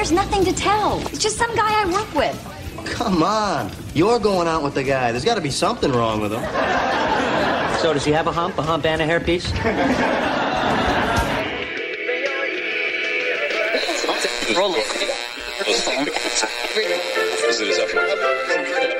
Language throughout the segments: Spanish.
There's nothing to tell. It's just some guy I work with. Come on. You're going out with the guy. There's got to be something wrong with him. So does he have a hump, a hump and a hairpiece?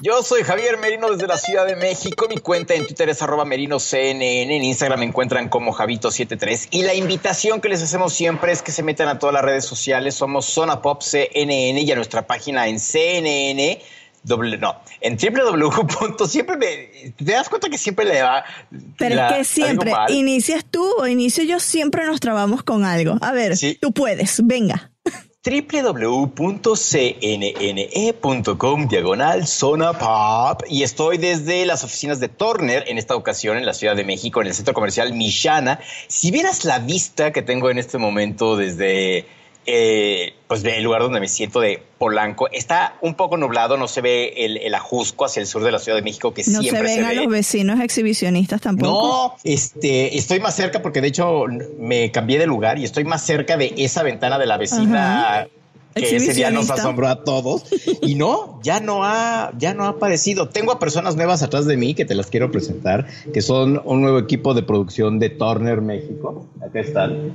Yo soy Javier Merino desde la Ciudad de México. Mi cuenta en Twitter es arroba merinoCNN. En Instagram me encuentran como Javito73. Y la invitación que les hacemos siempre es que se metan a todas las redes sociales. Somos Zona Pop CNN y a nuestra página en CNN. Doble, no, en www. Siempre me. ¿Te das cuenta que siempre le va. Pero la- es que siempre, inicias tú o inicio yo, siempre nos trabamos con algo. A ver, Sí. tú puedes, venga. www.cnne.com diagonal zona pop y estoy desde las oficinas de Turner en esta ocasión en la Ciudad de México en el centro comercial Mishana. Si vieras la vista que tengo en este momento desde eh, pues el lugar donde me siento de Polanco, está un poco nublado, no se ve el, el ajusco hacia el sur de la Ciudad de México que No se siempre ven se a ve. los vecinos exhibicionistas tampoco. No, este, estoy más cerca porque de hecho me cambié de lugar y estoy más cerca de esa ventana de la vecina que ese día nos asombró a todos. Y no, ya no ha, ya no ha aparecido. Tengo a personas nuevas atrás de mí que te las quiero presentar, que son un nuevo equipo de producción de Turner México. Acá están.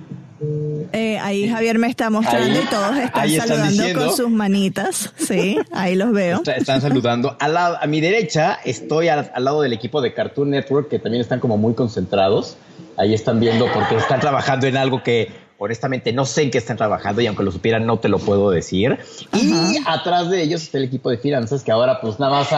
Eh, ahí Javier me está mostrando Ahí- y todos están saludando diciendo. con sus manitas. Sí, ahí los veo. Está- están saludando. Al lado- a mi derecha estoy al, al lado del equipo de Cartoon Network, que también están como muy concentrados. Ahí están viendo porque están trabajando en algo que honestamente no sé en qué están trabajando y aunque lo supieran no te lo puedo decir. Y atrás de ellos está el equipo de finanzas que ahora pues nada más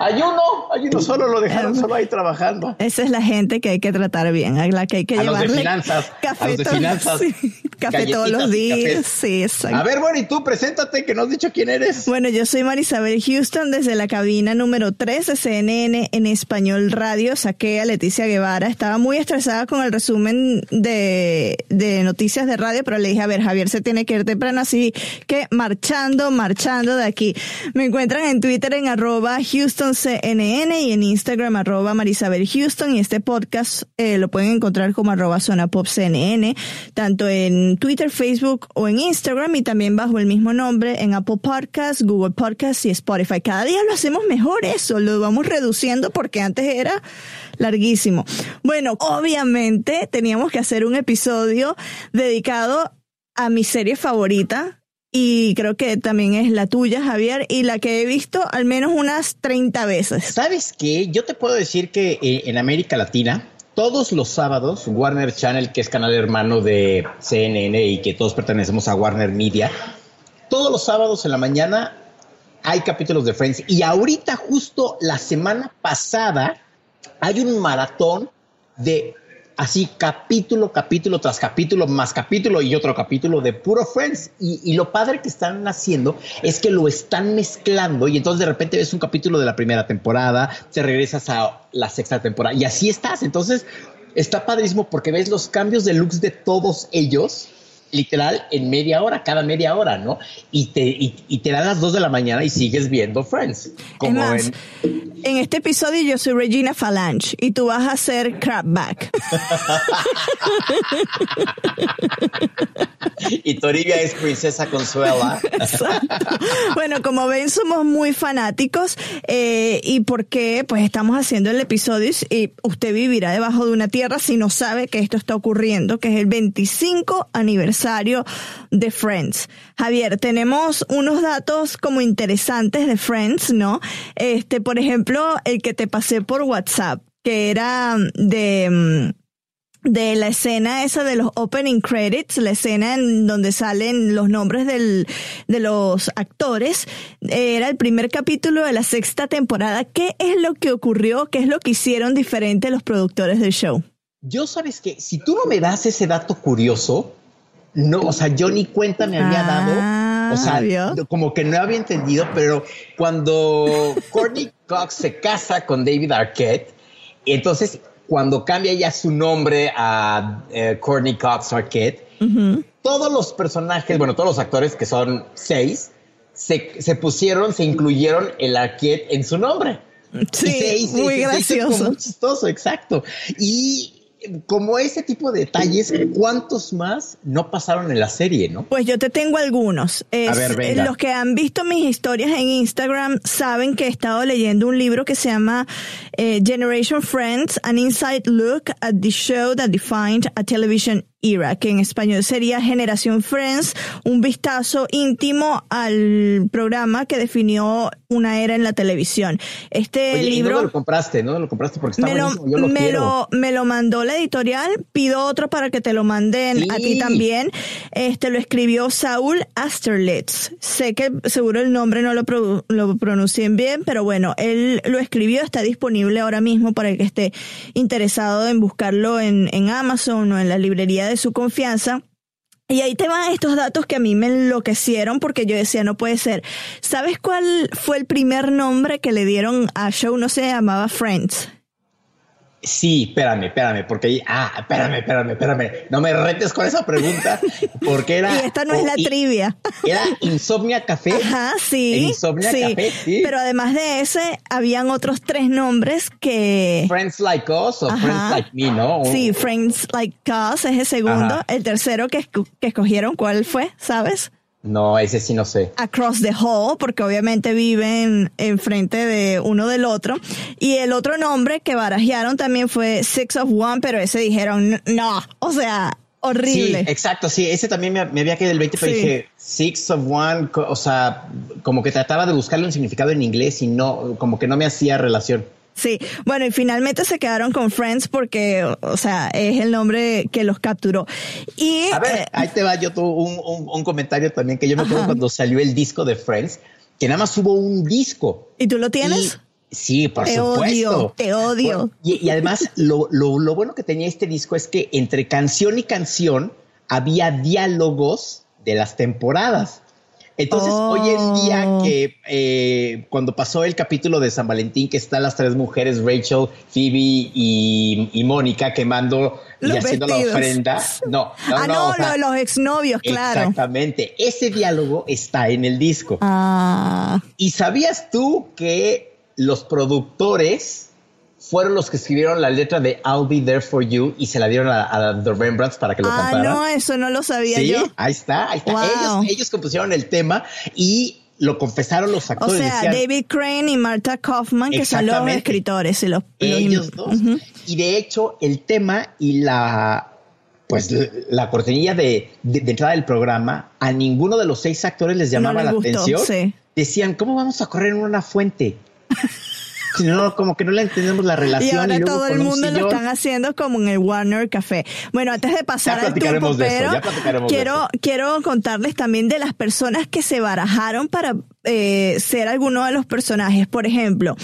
a, ayuno, ayuno solo lo dejaron solo ahí trabajando. Esa es la gente que hay que tratar bien, a la que hay que A los de llevarle finanzas, café, a los de finanzas, sí, café todos los días. Sí, exacto. A ver, bueno, y tú preséntate que no has dicho quién eres. Bueno, yo soy Marisabel Houston desde la cabina número 3 de CNN en Español Radio. Saqué a Leticia Guevara. Estaba muy estresada con el resumen de, de noticias de radio, pero le dije, a ver, Javier se tiene que ir temprano, así que marchando, marchando de aquí. Me encuentran en Twitter en arroba HoustonCNN y en Instagram arroba Marisabel Houston y este podcast eh, lo pueden encontrar como arroba Zona Pop CNN, tanto en Twitter, Facebook o en Instagram y también bajo el mismo nombre en Apple Podcasts, Google Podcasts y Spotify. Cada día lo hacemos mejor eso, lo vamos reduciendo porque antes era larguísimo. Bueno, obviamente teníamos que hacer un episodio dedicado a mi serie favorita, y creo que también es la tuya, Javier, y la que he visto al menos unas 30 veces. ¿Sabes qué? Yo te puedo decir que eh, en América Latina, todos los sábados, Warner Channel, que es canal hermano de CNN y que todos pertenecemos a Warner Media, todos los sábados en la mañana hay capítulos de Friends. Y ahorita, justo la semana pasada, hay un maratón de así capítulo, capítulo tras capítulo, más capítulo y otro capítulo de puro Friends. Y, lo padre que están haciendo es que lo están mezclando y entonces de repente ves un capítulo de la primera temporada, te regresas a la sexta temporada y así estás. Entonces está padrísimo porque ves los cambios de looks de todos ellos literal en media hora, cada media hora, ¿no? Y te, y, y te dan las dos de la mañana y sigues viendo Friends. Como es más, en, en este episodio yo soy Regina Falange y tú vas a ser Crabback. y Toribia es princesa Consuela. Exacto. Bueno, como ven, somos muy fanáticos eh, y porque pues estamos haciendo el episodio y usted vivirá debajo de una tierra si no sabe que esto está ocurriendo, que es el 25 aniversario de Friends. Javier, tenemos unos datos como interesantes de Friends, ¿no? Este, por ejemplo, el que te pasé por WhatsApp, que era de mm, de la escena esa de los opening credits, la escena en donde salen los nombres del, de los actores, era el primer capítulo de la sexta temporada. ¿Qué es lo que ocurrió? ¿Qué es lo que hicieron diferente los productores del show? Yo sabes que si tú no me das ese dato curioso, no, o sea, yo ni cuenta me había dado. O sea, Ah, ¿vio? como que no había entendido, pero cuando Courtney Cox se casa con David Arquette, entonces cuando cambia ya su nombre a eh, Courtney Cox Arquette, todos los personajes, bueno, todos los actores que son seis, se, se pusieron, se incluyeron el Arquette en su nombre. Sí, hizo- muy se gracioso. muy chistoso, exacto. Y como ese tipo de detalles, ¿cuántos más no pasaron en la serie, no? Pues yo te tengo algunos. Es- A ver, venga. Los que han visto mis historias en Instagram saben que he estado leyendo un libro que se llama eh, Generation Friends, An Inside Look at the Show That Defined a Television Era, que en español sería Generación Friends, un vistazo íntimo al programa que definió una era en la televisión. Este Oye, ¿y libro... ¿dónde lo compraste? ¿No lo compraste? Porque está me lo, yo lo me, quiero. lo, me lo mandó la editorial, pido otro para que te lo manden a ti también. Este lo escribió Saúl Asterlitz. Sé que seguro el nombre no lo, pro- lo pronuncien bien, pero bueno, él lo escribió, está disponible ahora mismo para el que esté interesado en buscarlo en, en Amazon o en la librería de su confianza. Y ahí te van estos datos que a mí me enloquecieron porque yo decía, no puede ser. ¿Sabes cuál fue el primer nombre que le dieron a show? No se llamaba Friends. Sí, espérame, espérame, porque ah, espérame, espérame, espérame. No me retes con esa pregunta, porque era. Y esta no es la y- trivia. Era Insomnia Café. Ajá, sí. Insomnia sí. Café, sí. Pero además de ese, habían otros tres nombres que. Friends Like Us o Ajá. Friends Like Me, ¿no? Sí, Friends Like Us es el segundo. Ajá. El tercero que, que escogieron, ¿cuál fue? ¿Sabes? No, ese sí no sé. Across the Hall, porque obviamente viven enfrente de uno del otro. Y el otro nombre que barajearon también fue Six of One, pero ese dijeron, no, o sea, horrible. Sí, exacto, sí, ese también me, me había quedado el 20, pero Sí. dije Six of One, o sea, como que trataba de buscarle un significado en inglés y no, como que no me hacía relación. Sí, bueno, y finalmente se quedaron con Friends porque, o sea, es el nombre que los capturó. Y A ver, eh, ahí te va yo tu- un, un- un comentario también que yo me acuerdo Ajá. cuando salió el disco de Friends, que nada más hubo un disco. ¿y tú lo tienes? Y- sí, por Te supuesto. odio, te odio. Bueno, y, y además, lo, lo- lo bueno que tenía este disco es que entre canción y canción había diálogos de las temporadas. Entonces, Oh. hoy en día que eh, cuando pasó el capítulo de San Valentín, que están las tres mujeres, Rachel, Phoebe y, y Mónica, quemando y haciendo la ofrenda. No, no, ah, no, no, o sea, los exnovios, claro. Exactamente. Ese diálogo está en el disco. Ah, ¿Y sabías tú que los productores fueron los que escribieron la letra de I'll Be There For You y se la dieron a, a The Rembrandts para que lo ah, no, eso no lo sabía sí, yo. ahí está, ahí está. Wow. Ellos, ellos compusieron el tema y lo confesaron los O actores. sea, decían, David Crane y Marta Kaufman, que son los escritores y los, los- ellos dos. Y de hecho, el tema y la pues la, la cortinilla de, de- de entrada del programa, a ninguno de los seis actores les llamaba les la gustó, atención. sí. Decían, ¿cómo vamos a correr en una fuente? Si no, como que no le entendemos la relación. Y ahora luego todo el mundo lo están haciendo como en el Warner Café. Bueno, antes de pasar al eso, pero quiero, quiero contarles también de las personas que se barajaron para eh, ser alguno de los personajes. Por ejemplo,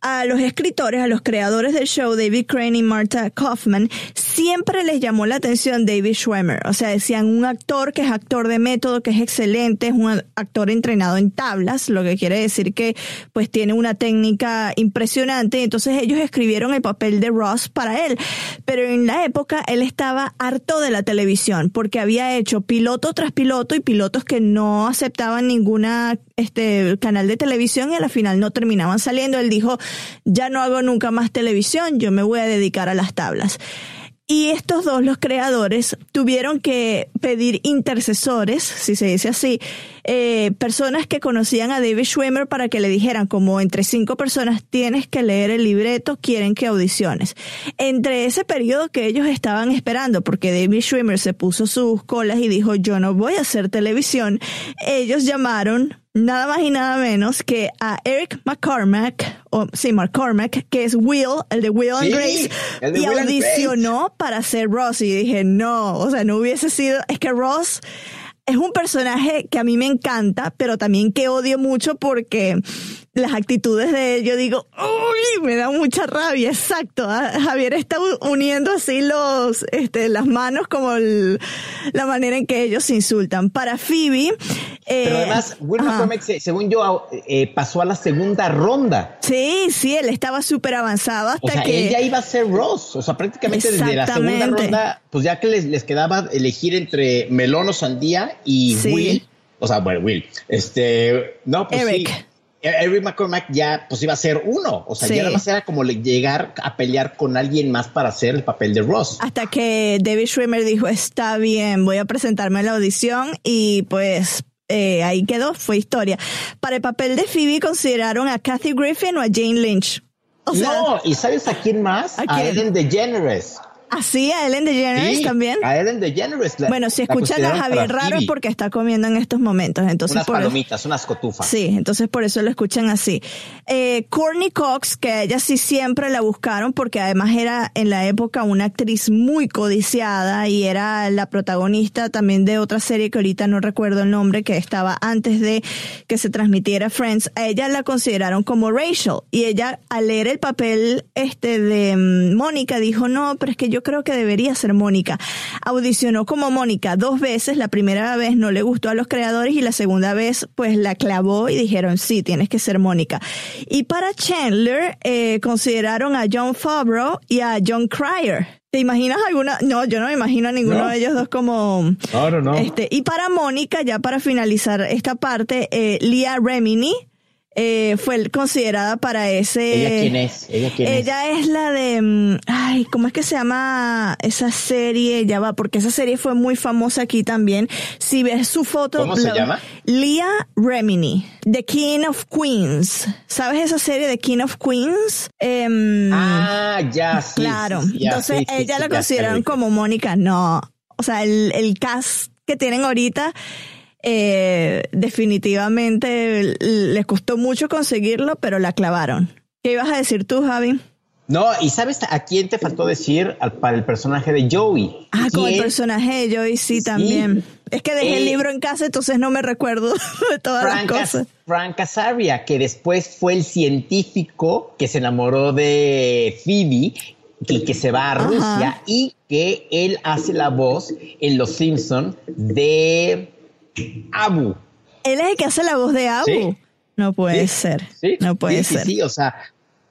a los escritores, a los creadores del show, David Crane y Marta Kaufman, siempre les llamó la atención David Schwimmer. O sea, decían un actor que es actor de método, que es excelente, es un actor entrenado en tablas, lo que quiere decir que pues tiene una técnica impresionante. Entonces ellos escribieron el papel de Ross para él. Pero en la época él estaba harto de la televisión porque había hecho piloto tras piloto y pilotos que no aceptaban ninguna este canal de televisión y a la final no terminaban saliendo. Él dijo, ya no hago nunca más televisión, yo me voy a dedicar a las tablas. Y estos dos, los creadores, tuvieron que pedir intercesores, si se dice así, eh, personas que conocían a David Schwimmer para que le dijeran, como entre cinco personas tienes que leer el libreto, quieren que audiciones. Entre ese periodo que ellos estaban esperando, porque David Schwimmer se puso sus colas y dijo, yo no voy a hacer televisión, ellos llamaron nada más y nada menos que a Eric McCormack, o sí, McCormack, que es Will, el de Will and Sí, Grace, el de y Will and audicionó para ser Ross. Y dije, no, o sea, no hubiese sido, es que Ross es un personaje que a mí me encanta, pero también que odio mucho porque las actitudes de él, yo digo, uy, me da mucha rabia, exacto. Ah, Javier está uniendo así los, este, las manos como el- la manera en que ellos se insultan. Para Phoebe, eh, Pero además, ajá. McCormack, se- según yo, eh, pasó a la segunda ronda. Sí, sí, él estaba súper avanzado hasta O sea, que... él ya iba a ser Ross. O sea, prácticamente desde la segunda ronda, pues ya que les, les quedaba elegir entre melón o sandía y Sí. Will. O sea, bueno, Will. Este, no, pues Eric. sí. Eric McCormack ya pues iba a ser uno. O sea, Sí. ya nada más era como le- llegar a pelear con alguien más para hacer el papel de Ross. Hasta que David Schwimmer dijo, está bien, voy a presentarme a la audición y pues eh, ahí quedó, fue historia. Para el papel de Phoebe consideraron a Kathy Griffin o a Jane Lynch. O sea, no, ¿y sabes a quién más? ¿A A, quién? Ellen DeGeneres. Así a Ellen DeGeneres Sí, también. A Ellen DeGeneres. la- Bueno, si escuchan a Javier raro es porque está comiendo en estos momentos. Entonces, Unas por eso- palomitas, unas cotufas. Sí, entonces por eso lo escuchan así. Eh, Courtney Cox, que a ella sí siempre la buscaron porque además era en la época una actriz muy codiciada y era la protagonista también de otra serie que ahorita no recuerdo el nombre, que estaba antes de que se transmitiera Friends. A ella la consideraron como Rachel y ella al leer el papel este de mm, Mónica dijo, no, pero es que yo creo que debería ser Mónica. Audicionó como Mónica dos veces, la primera vez no le gustó a los creadores y la segunda vez pues la clavó y dijeron, sí, tienes que ser Mónica. Y para Chandler eh, consideraron a John Favreau y a John Cryer. ¿Te imaginas alguna? No, yo no me imagino a ninguno No. de ellos dos como... No, no. Este, y para Mónica, ya para finalizar esta parte, eh, Leah Remini eh, fue considerada para ese... ¿Ella quién es? ¿Ella quién es? Ella es la de, mm, ay, ¿cómo es que se llama esa serie? Ya va, porque esa serie fue muy famosa aquí también. Si ves su foto. ¿Cómo se la- llama? Leah Remini, The King of Queens. ¿Sabes esa serie de King of Queens? Em, Ah, ya, sí. claro. sí, sí, ya, Entonces sí, sí, ella la ya, como Mónica. No. O sea, el, el cast que tienen ahorita, eh, definitivamente les costó mucho conseguirlo, pero la clavaron. ¿Qué ibas a decir tú, Javi? No, y ¿sabes a quién te faltó decir al- para el personaje de Joey? Ah, con el personaje de Joey, sí, también. Es que dejé el Eh, libro en casa, entonces no me recuerdo de todas las cosas. Frank Azaria, que después fue el científico que se enamoró de Phoebe y que se va a Ajá. Rusia y que él hace la voz en Los Simpson de Abu. Él es el que hace la voz de Abu. Sí. No puede Sí, ser. sí, no puede ser. Sí, o sea,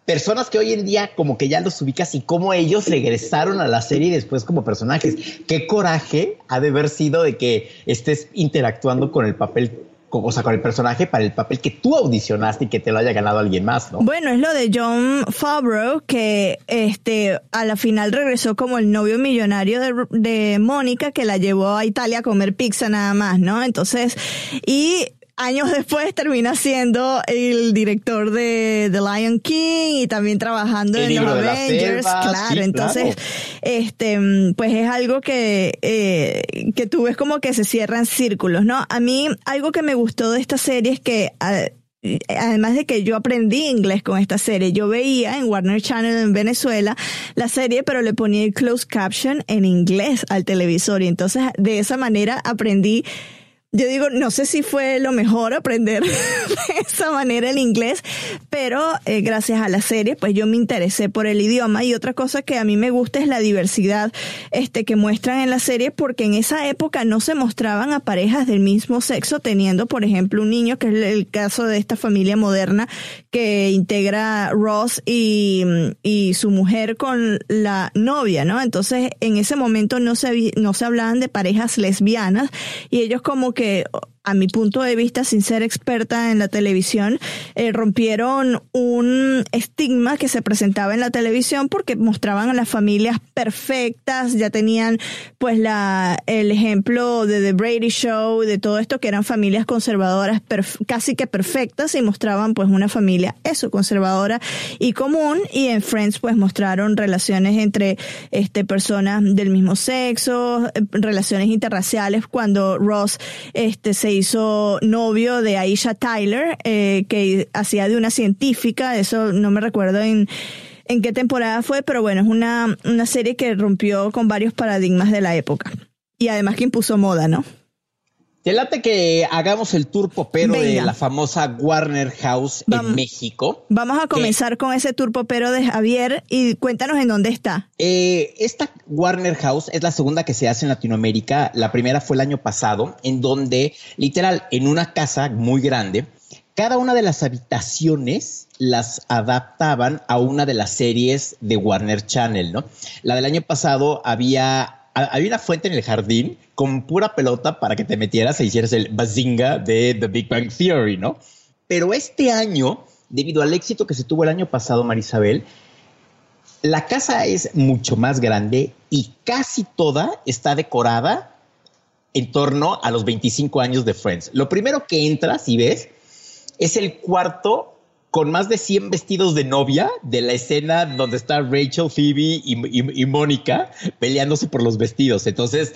personas que hoy en día como que ya los ubicas y cómo ellos regresaron a la serie después como personajes. Qué coraje ha de haber sido de que estés interactuando con el papel, o sea, con el personaje para el papel que tú audicionaste y que te lo haya ganado alguien más, ¿no? Bueno, es lo de John Favreau, que este a la final regresó como el novio millonario de, de Mónica, que la llevó a Italia a comer pizza nada más, ¿no? Entonces, y años después termina siendo el director de The Lion King y también trabajando El en los Avengers, selva, claro. sí, Entonces, claro. este, pues es algo que, eh, que tú ves como que se cierran círculos, ¿no? A mí, algo que me gustó de esta serie es que, además de que yo aprendí inglés con esta serie, yo veía en Warner Channel en Venezuela la serie, pero le ponía el closed caption en inglés al televisor y entonces de esa manera aprendí yo digo, no sé si fue lo mejor aprender de esa manera el inglés, pero eh, gracias a la serie, pues yo me interesé por el idioma y otra cosa que a mí me gusta es la diversidad este que muestran en la serie porque en esa época no se mostraban a parejas del mismo sexo teniendo, por ejemplo, un niño que es el caso de esta familia moderna que integra Ross y, y su mujer con la novia, ¿no? Entonces, en ese momento no se no se hablaban de parejas lesbianas y ellos como que okay a mi punto de vista, sin ser experta en la televisión, eh, rompieron un estigma que se presentaba en la televisión porque mostraban a las familias perfectas, ya tenían pues la, el ejemplo de The Brady Show, de todo esto que eran familias conservadoras casi que perfectas y mostraban pues una familia eso, conservadora y común. Y en Friends pues mostraron relaciones entre este, personas del mismo sexo, eh, relaciones interraciales cuando Ross este, se hizo novio de Aisha Tyler, eh, que hacía de una científica, eso no me recuerdo en, en qué temporada fue, pero bueno, es una, una serie que rompió con varios paradigmas de la época. Y además que impuso moda, ¿no? Te late que hagamos el tour popero de la famosa Warner House en México. Vamos a comenzar con ese tour popero de Javier y cuéntanos en dónde está. Eh, esta Warner House es la segunda que se hace en Latinoamérica. La primera fue el año pasado, en donde literal en una casa muy grande, cada una de las habitaciones las adaptaban a una de las series de Warner Channel, ¿no? La del año pasado había había una fuente en el jardín con pura pelota para que te metieras e hicieras el bazinga de The Big Bang Theory, ¿no? Pero este año, debido al éxito que se tuvo el año pasado, Marisabel, la casa es mucho más grande y casi toda está decorada en torno a los 25 años de Friends. Lo primero que entras y ves es el cuarto con más de 100 vestidos de novia de la escena donde está Rachel, Phoebe y, Mónica peleándose por los vestidos. Entonces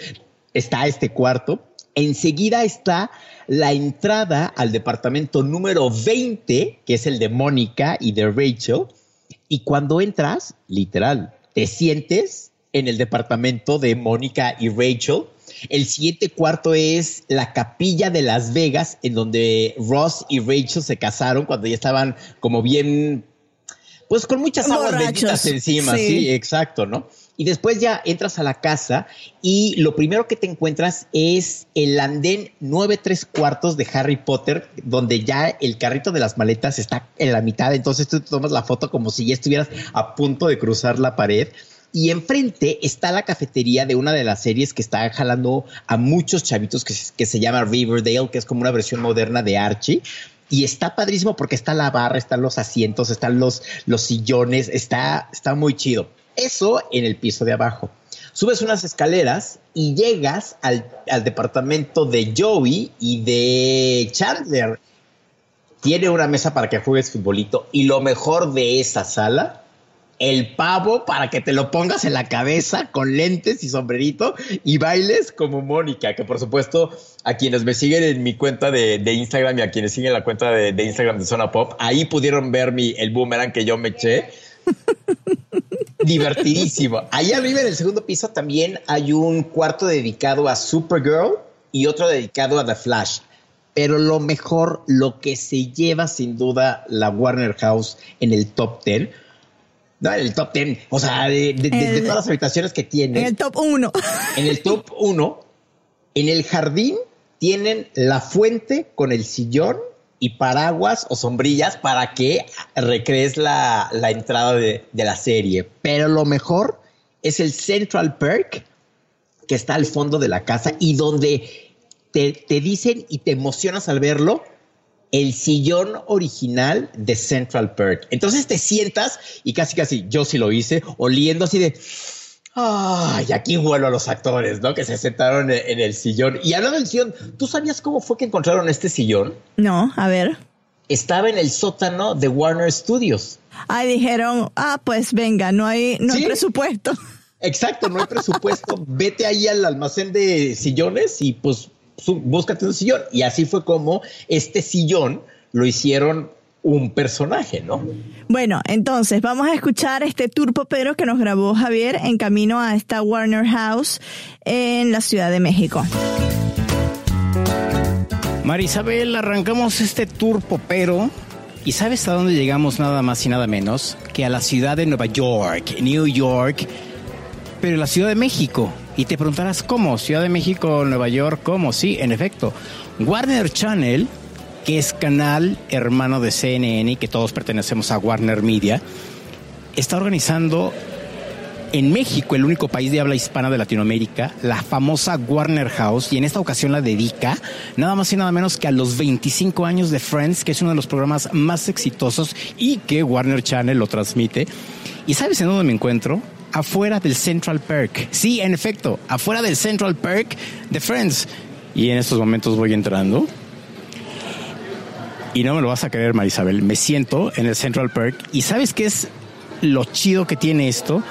está este cuarto. Enseguida está la entrada al departamento número 20, que es el de Mónica y de Rachel. Y cuando entras, literal, te sientes en el departamento de Mónica y Rachel el siguiente cuarto es la capilla de Las Vegas, en donde Ross y Rachel se casaron cuando ya estaban como bien, pues con muchas aguas benditas encima, sí. exacto, ¿no? Y después ya entras a la casa y lo primero que te encuentras es el andén 9 tres cuartos de Harry Potter, donde ya el carrito de las maletas está en la mitad, entonces tú tomas la foto como si ya estuvieras a punto de cruzar la pared y enfrente está la cafetería de una de las series que está jalando a muchos chavitos que, que se llama Riverdale, que es como una versión moderna de Archie. Y está padrísimo porque está la barra, están los asientos, están los, los sillones, está, está muy chido. Eso en el piso de abajo. Subes unas escaleras y llegas al, al departamento de Joey y de Chandler. Tiene una mesa para que juegues futbolito y lo mejor de esa sala el pavo para que te lo pongas en la cabeza con lentes y sombrerito y bailes como Mónica, que por supuesto a quienes me siguen en mi cuenta de, Instagram y a quienes siguen la cuenta de, Instagram de Zona Pop, ahí pudieron ver mi, el boomerang que yo me eché. Divertidísimo. Ahí arriba en el segundo piso también hay un cuarto dedicado a Supergirl y otro dedicado a The Flash. Pero lo mejor, lo que se lleva sin duda la Warner House en el top 10 no, en el top 10. O sea, de, todas las habitaciones que tiene. En el top 1. En el top 1. En el jardín tienen la fuente con el sillón y paraguas o sombrillas para que recrees la, entrada de, la serie. Pero lo mejor es el Central Perk que está al fondo de la casa y donde te, te dicen y te emocionas al verlo el sillón original de Central Perk. Entonces te sientas y casi casi yo sí lo hice, oliendo así de Ay, aquí vuelo a los actores, ¿no? Que se sentaron en el sillón. Y hablando del sillón, ¿tú sabías cómo fue que encontraron este sillón? No, a ver. Estaba en el sótano de Warner Studios. Ay, dijeron, ah, pues venga, no hay, no hay presupuesto. Exacto, no hay presupuesto. Vete ahí al almacén de sillones y pues búscate un sillón. Y así fue como este sillón lo hicieron un personaje, ¿no? Bueno, entonces vamos a escuchar este tour popero que nos grabó Javier en camino a esta Warner House en la Ciudad de México. Marisabel, arrancamos este tour popero. ¿Y sabes a dónde llegamos nada más y nada menos? Que a la ciudad de Nueva York, New York, pero la Ciudad de México. Y te preguntarás, ¿cómo? Ciudad de México, Nueva York, ¿cómo? Sí, en efecto. Warner Channel, que es canal hermano de CNN y que todos pertenecemos a Warner Media, está organizando en México, el único país de habla hispana de Latinoamérica, la famosa Warner House, y en esta ocasión la dedica nada más y nada menos que a los 25 años de Friends, que es uno de los programas más exitosos y que Warner Channel lo transmite. ¿Y sabes en dónde me encuentro? Afuera del Central Park. Sí, en efecto, afuera del Central Park de Friends. Y en estos momentos voy entrando. Y no me lo vas a creer, Marisabel. Me siento en el Central Park. ¿Y sabes qué es lo chido que tiene esto?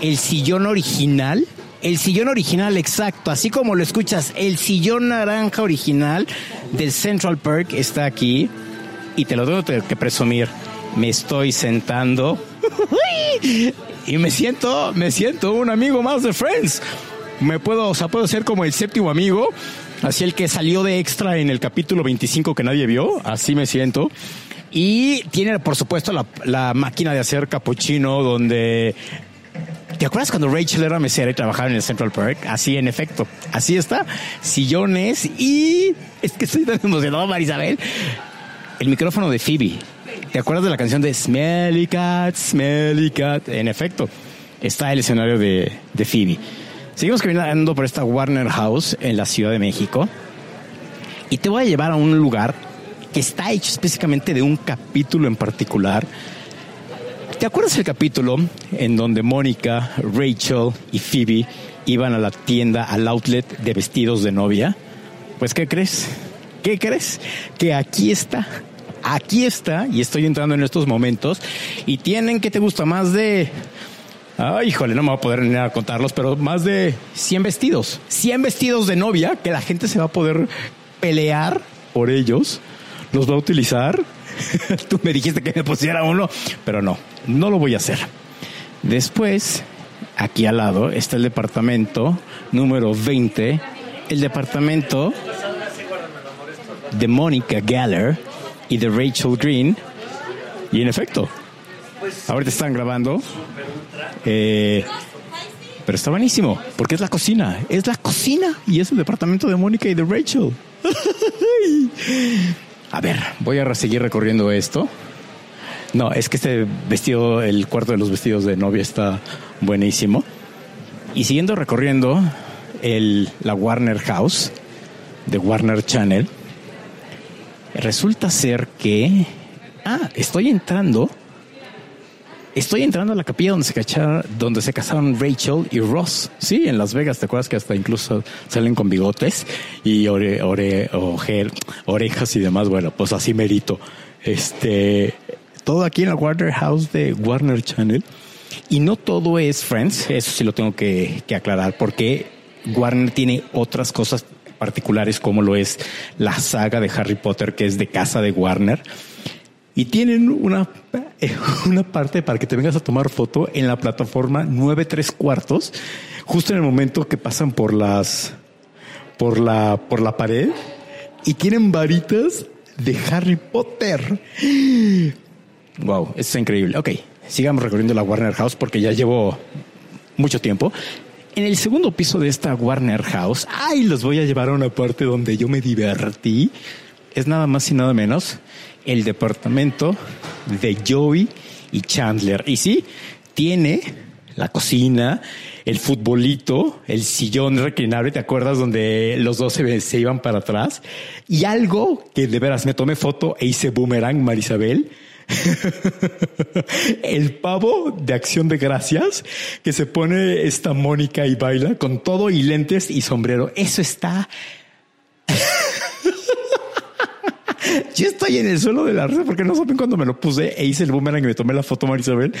el sillón original. El sillón original, exacto, así como lo escuchas, el sillón naranja original del Central Park está aquí y te lo tengo que presumir. Me estoy sentando y me siento, me siento un amigo más de Friends. Me puedo, o sea, puedo ser como el séptimo amigo, así el que salió de extra en el capítulo 25 que nadie vio, así me siento. Y tiene, por supuesto, la, máquina de hacer capuchino donde ¿Te acuerdas cuando Rachel era mesera y trabajaba en el Central Park? Así, en efecto. Así está. Sillones y... Es que estoy tan emocionado, Marisabel. El micrófono de Phoebe. ¿Te acuerdas de la canción de Smelly Cat, Smelly Cat? En efecto, está el escenario de, de Phoebe. Seguimos caminando por esta Warner House en la Ciudad de México. Y te voy a llevar a un lugar que está hecho específicamente de un capítulo en particular ¿Te acuerdas el capítulo en donde Mónica, Rachel y Phoebe iban a la tienda, al outlet de vestidos de novia? Pues, ¿qué crees? ¿Qué crees? Que aquí está. Aquí está, y estoy entrando en estos momentos, y tienen que te gusta más de Ay, híjole, no me voy a poder ni contarlos, pero más de 100 vestidos. 100 vestidos de novia que la gente se va a poder pelear por ellos. Los va a utilizar Tú me dijiste que me pusiera uno, pero no, no lo voy a hacer. Después, aquí al lado está el departamento número 20, el departamento de Mónica Galler y de Rachel Green. Y en efecto, ahorita están grabando. Eh, pero está buenísimo, porque es la cocina, es la cocina y es el departamento de Mónica y de Rachel. A ver, voy a seguir recorriendo esto. No, es que este vestido, el cuarto de los vestidos de novia está buenísimo. Y siguiendo recorriendo el, la Warner House de Warner Channel, resulta ser que... Ah, estoy entrando Estoy entrando a la capilla donde se, cacharon, donde se casaron Rachel y Ross. Sí, en Las Vegas. ¿Te acuerdas que hasta incluso salen con bigotes y ore, ore, orejas y demás? Bueno, pues así merito. Este, todo aquí en la Warner House de Warner Channel. Y no todo es Friends. Eso sí lo tengo que, que aclarar porque Warner tiene otras cosas particulares como lo es la saga de Harry Potter que es de casa de Warner y tienen una, una parte para que te vengas a tomar foto en la plataforma 9 3 cuartos, justo en el momento que pasan por las, por la, por la pared y tienen varitas de Harry Potter. Wow, es increíble. Ok, sigamos recorriendo la Warner House porque ya llevo mucho tiempo. En el segundo piso de esta Warner House, ay, los voy a llevar a una parte donde yo me divertí. Es nada más y nada menos el departamento de Joey y Chandler. Y sí, tiene la cocina, el futbolito, el sillón reclinable, ¿te acuerdas? Donde los dos se, iban para atrás. Y algo que de veras me tomé foto e hice boomerang, Marisabel. el pavo de acción de gracias que se pone esta Mónica y baila con todo y lentes y sombrero. Eso está Yo estoy en el suelo de la risa porque no saben cuando me lo puse e hice el boomerang y me tomé la foto, Marisabel.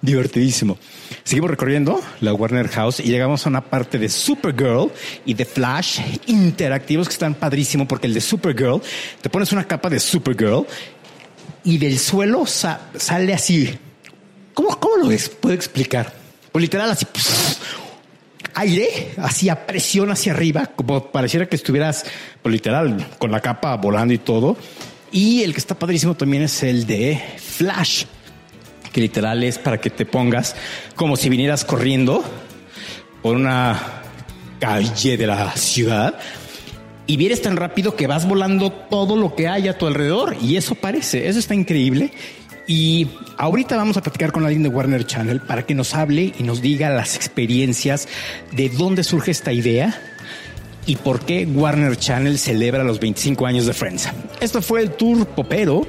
Divertidísimo. Seguimos recorriendo la Warner House y llegamos a una parte de Supergirl y de Flash interactivos que están padrísimo porque el de Supergirl te pones una capa de Supergirl y del suelo sale así. ¿Cómo, cómo lo? Puedo explicar. Pues literal así aire, hacía presión hacia arriba, como pareciera que estuvieras, pues, literal, con la capa volando y todo. Y el que está padrísimo también es el de Flash, que literal es para que te pongas como si vinieras corriendo por una calle de la ciudad y vienes tan rápido que vas volando todo lo que hay a tu alrededor y eso parece, eso está increíble. Y ahorita vamos a platicar con alguien de Warner Channel para que nos hable y nos diga las experiencias de dónde surge esta idea y por qué Warner Channel celebra los 25 años de Friends. Esto fue el tour popero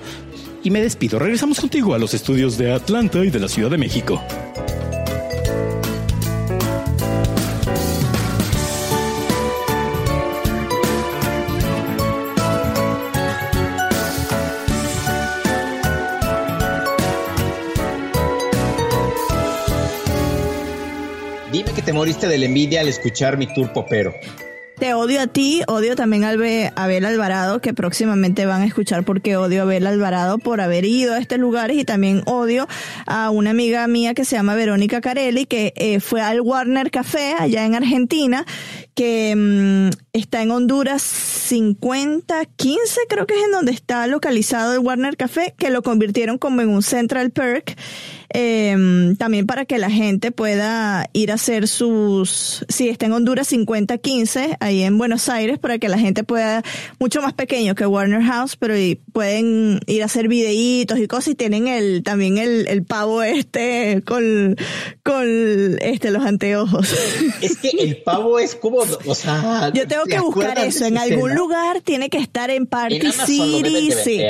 y me despido. Regresamos contigo a los estudios de Atlanta y de la Ciudad de México. Dime que te moriste de la envidia al escuchar mi tour popero. Te odio a ti, odio también a Abel Alvarado, que próximamente van a escuchar porque odio a Abel Alvarado por haber ido a estos lugares y también odio a una amiga mía que se llama Verónica Carelli, que eh, fue al Warner Café allá en Argentina, que mm, está en Honduras 50, 15 creo que es en donde está localizado el Warner Café, que lo convirtieron como en un Central Perk eh, también para que la gente pueda ir a hacer sus, si está en Honduras 5015, ahí en Buenos Aires, para que la gente pueda, mucho más pequeño que Warner House, pero pueden ir a hacer videitos y cosas y tienen el, también el, el pavo este con, con este, los anteojos. Es que el pavo es como, o sea, yo tengo que buscar eso, en algún lugar tiene que estar en Party City, sí.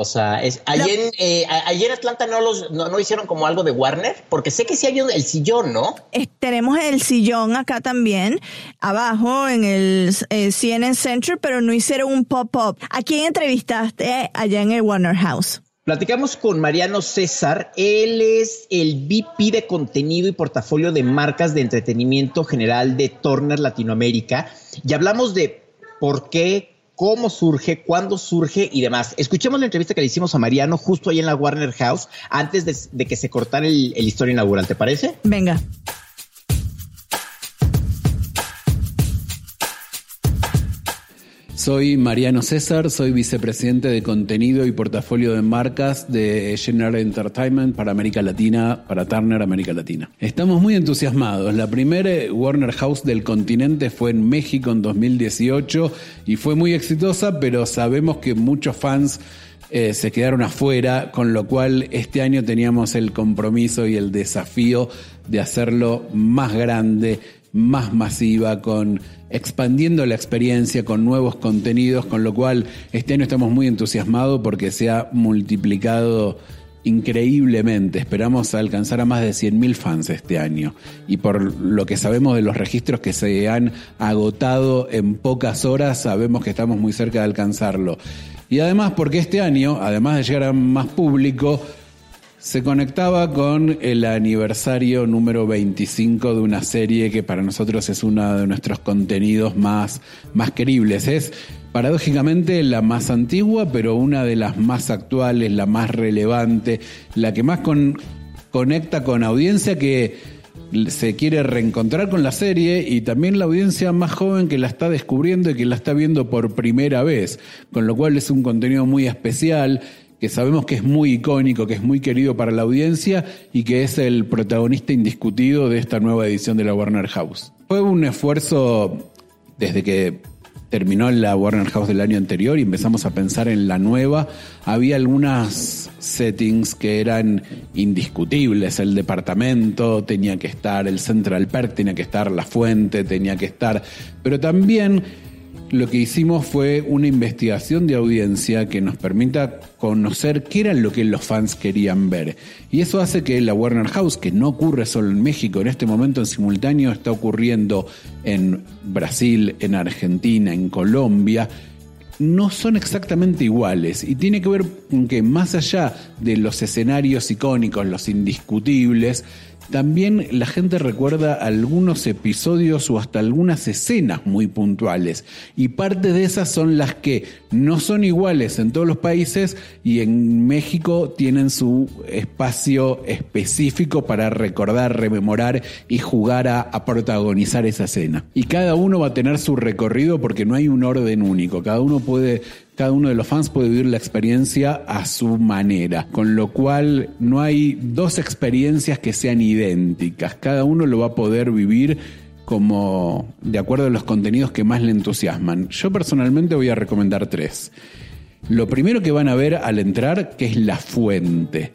O sea, es, ayer, eh, ayer Atlanta no, los, no, hicieron como algo de Warner, porque sé que sí hay el sillón, ¿no? tenemos el sillón acá también, abajo en el eh, CNN Center, pero no hicieron un pop-up. ¿A quién entrevistaste allá en el Warner House? Platicamos con Mariano César. Él es el VP de contenido y portafolio de marcas de entretenimiento general de Turner Latinoamérica. Y hablamos de por qué, cómo surge, cuándo surge y demás. Escuchemos la entrevista que le hicimos a Mariano justo ahí en la Warner House antes de, que se cortara el, el historia inaugural, ¿te parece? Venga. Soy Mariano César, soy vicepresidente de contenido y portafolio de marcas de General Entertainment para América Latina, para Turner América Latina. Estamos muy entusiasmados. La primera Warner House del continente fue en México en 2018 y fue muy exitosa, pero sabemos que muchos fans eh, se quedaron afuera, con lo cual este año teníamos el compromiso y el desafío de hacerlo más grande, más masiva, con expandiendo la experiencia con nuevos contenidos, con lo cual este año estamos muy entusiasmados porque se ha multiplicado increíblemente. Esperamos alcanzar a más de 100.000 fans este año. Y por lo que sabemos de los registros que se han agotado en pocas horas, sabemos que estamos muy cerca de alcanzarlo. Y además porque este año, además de llegar a más público, se conectaba con el aniversario número 25 de una serie que para nosotros es uno de nuestros contenidos más, más queribles. Es paradójicamente la más antigua, pero una de las más actuales, la más relevante, la que más conecta con audiencia que se quiere reencontrar con la serie y también la audiencia más joven que la está descubriendo y que la está viendo por primera vez, con lo cual es un contenido muy especial que sabemos que es muy icónico, que es muy querido para la audiencia y que es el protagonista indiscutido de esta nueva edición de la Warner House. Fue un esfuerzo desde que terminó la Warner House del año anterior y empezamos a pensar en la nueva. Había algunas settings que eran indiscutibles. El departamento tenía que estar, el Central Perk tenía que estar, la fuente tenía que estar, pero también lo que hicimos fue una investigación de audiencia que nos permita conocer qué era lo que los fans querían ver. Y eso hace que la Warner House, que no ocurre solo en México, en este momento en simultáneo está ocurriendo en Brasil, en Argentina, en Colombia, no son exactamente iguales y tiene que ver con que más allá de los escenarios icónicos, los indiscutibles, también la gente recuerda algunos episodios o hasta algunas escenas muy puntuales. Y parte de esas son las que no son iguales en todos los países y en México tienen su espacio específico para recordar, rememorar y jugar a, a protagonizar esa escena. Y cada uno va a tener su recorrido porque no hay un orden único. Cada uno puede cada uno de los fans puede vivir la experiencia a su manera, con lo cual no hay dos experiencias que sean idénticas, cada uno lo va a poder vivir como de acuerdo a los contenidos que más le entusiasman. Yo personalmente voy a recomendar tres. Lo primero que van a ver al entrar, que es la fuente.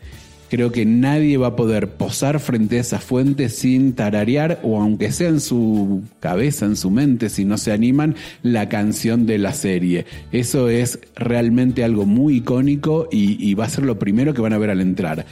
Creo que nadie va a poder posar frente a esa fuente sin tararear o aunque sea en su cabeza, en su mente, si no se animan, la canción de la serie. Eso es realmente algo muy icónico y, va a ser lo primero que van a ver al entrar.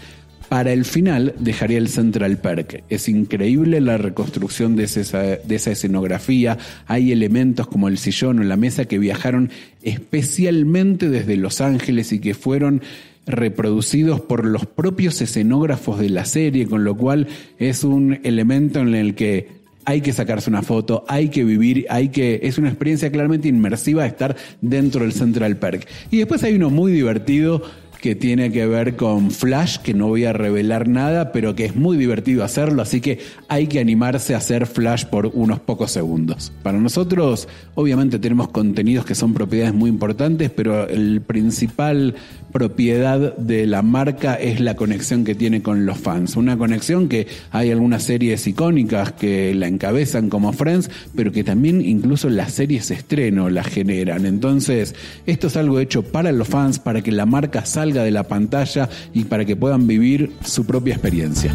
Para el final dejaría el Central Park. Es increíble la reconstrucción de esa, escenografía. Hay elementos como el sillón o la mesa que viajaron especialmente desde Los Ángeles y que fueron reproducidos por los propios escenógrafos de la serie, con lo cual es un elemento en el que hay que sacarse una foto, hay que vivir, hay que es una experiencia claramente inmersiva estar dentro del Central Park. Y después hay uno muy divertido que tiene que ver con Flash, que no voy a revelar nada, pero que es muy divertido hacerlo, así que hay que animarse a hacer Flash por unos pocos segundos. Para nosotros, obviamente tenemos contenidos que son propiedades muy importantes, pero el principal propiedad de la marca es la conexión que tiene con los fans. Una conexión que hay algunas series icónicas que la encabezan como Friends, pero que también incluso las series estreno la generan. Entonces, esto es algo hecho para los fans, para que la marca salga de la pantalla y para que puedan vivir su propia experiencia.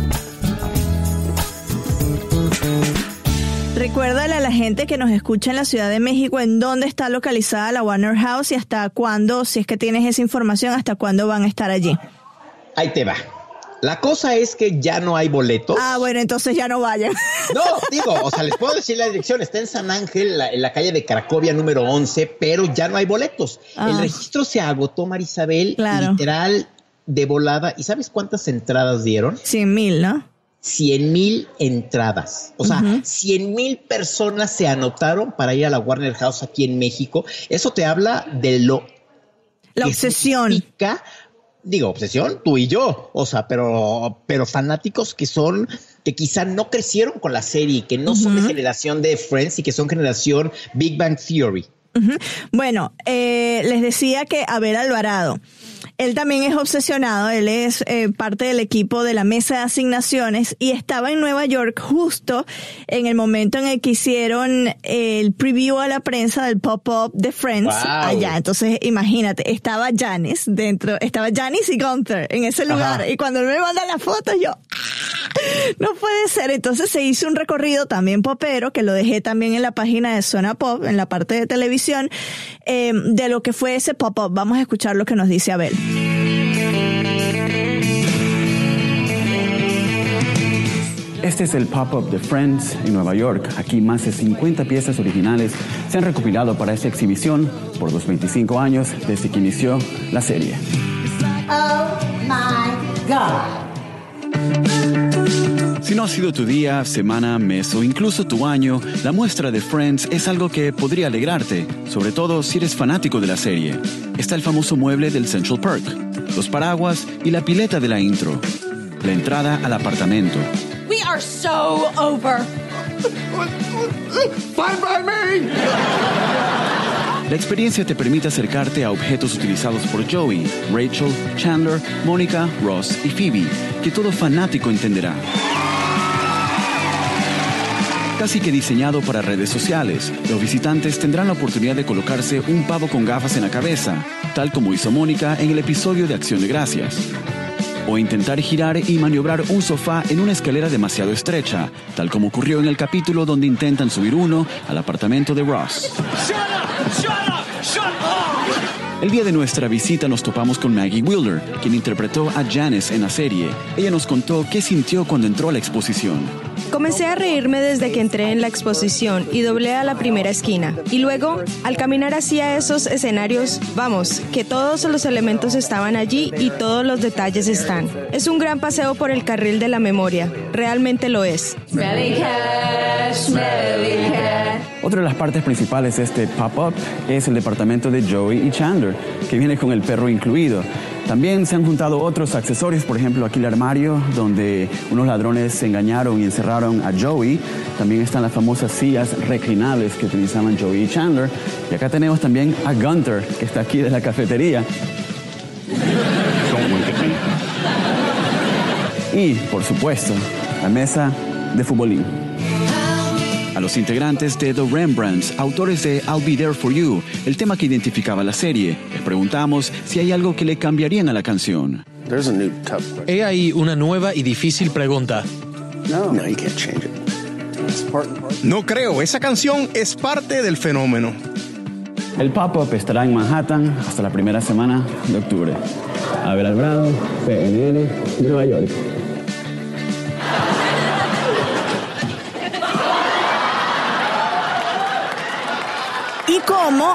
Recuérdale a la gente que nos escucha en la Ciudad de México en dónde está localizada la Warner House y hasta cuándo, si es que tienes esa información, hasta cuándo van a estar allí. Ahí te va. La cosa es que ya no hay boletos. Ah, bueno, entonces ya no vayan. No, digo, o sea, les puedo decir la dirección. Está en San Ángel, la, en la calle de Cracovia número 11, pero ya no hay boletos. Ah. El registro se agotó, Marisabel, Claro. literal de volada. ¿Y sabes cuántas entradas dieron? 100 mil, ¿no? 100 mil entradas. O sea, 100 mil personas se anotaron para ir a la Warner House aquí en México. Eso te habla de lo La obsesión. Digo, obsesión, tú y yo, o sea, pero, pero fanáticos que son, que quizá no crecieron con la serie, que no son de generación de Friends y que son generación Big Bang Theory. Bueno, eh, les decía que Abel Alvarado, él también es obsesionado, él es eh, parte del equipo de la mesa de asignaciones y estaba en Nueva York justo en el momento en el que hicieron el preview a la prensa del pop-up de Friends Wow. allá. Entonces, imagínate, estaba Janice dentro, estaba Janice y Gunther en ese lugar Ajá. y cuando él me manda la foto yo... No puede ser. Entonces se hizo un recorrido también popero, que lo dejé también en la página de Zona Pop, en la parte de televisión, eh, de lo que fue ese pop-up. Vamos a escuchar lo que nos dice Abel. Este es el pop-up de Friends en Nueva York. Aquí más de 50 piezas originales se han recopilado para esta exhibición por los 25 años desde que inició la serie. Oh my God. Si no ha sido tu día, semana, mes o incluso tu año, la muestra de Friends es algo que podría alegrarte, sobre todo si eres fanático de la serie. Está el famoso mueble del Central Park, los paraguas y la pileta de la intro. La entrada al apartamento. We are so over. Fine by me. La experiencia te permite acercarte a objetos utilizados por Joey, Rachel, Chandler, Mónica, Ross y Phoebe, que todo fanático entenderá. Casi que diseñado para redes sociales, los visitantes tendrán la oportunidad de colocarse un pavo con gafas en la cabeza, tal como hizo Mónica en el episodio de Acción de Gracias. O intentar girar y maniobrar un sofá en una escalera demasiado estrecha, tal como ocurrió en el capítulo donde intentan subir uno al apartamento de Ross. Shut up! Shut up! Shut up! El día de nuestra visita nos topamos con Maggie Wilder, quien interpretó a Janice en la serie. Ella nos contó qué sintió cuando entró a la exposición. Comencé a reírme desde que entré en la exposición y doblé a la primera esquina. Y luego, al caminar hacia esos escenarios, vamos, que todos los elementos estaban allí y todos los detalles están. Es un gran paseo por el carril de la memoria. Realmente lo es. Otra de las partes principales de este pop-up es el departamento de Joey y Chandler, que viene con el perro incluido. También se han juntado otros accesorios, por ejemplo aquí el armario donde unos ladrones se engañaron y encerraron a Joey. También están las famosas sillas reclinables que utilizaban Joey y Chandler. Y acá tenemos también a Gunter, que está aquí de la cafetería. Y, por supuesto, la mesa de futbolín. A los integrantes de The Rembrandts, autores de I'll Be There For You, el tema que identificaba la serie, les preguntamos si hay algo que le cambiarían a la canción. He ahí una nueva y difícil pregunta. No creo, esa canción es parte del fenómeno. El pop-up estará en Manhattan hasta la primera semana de octubre. Abel Albrado, PNN, Nueva York. Como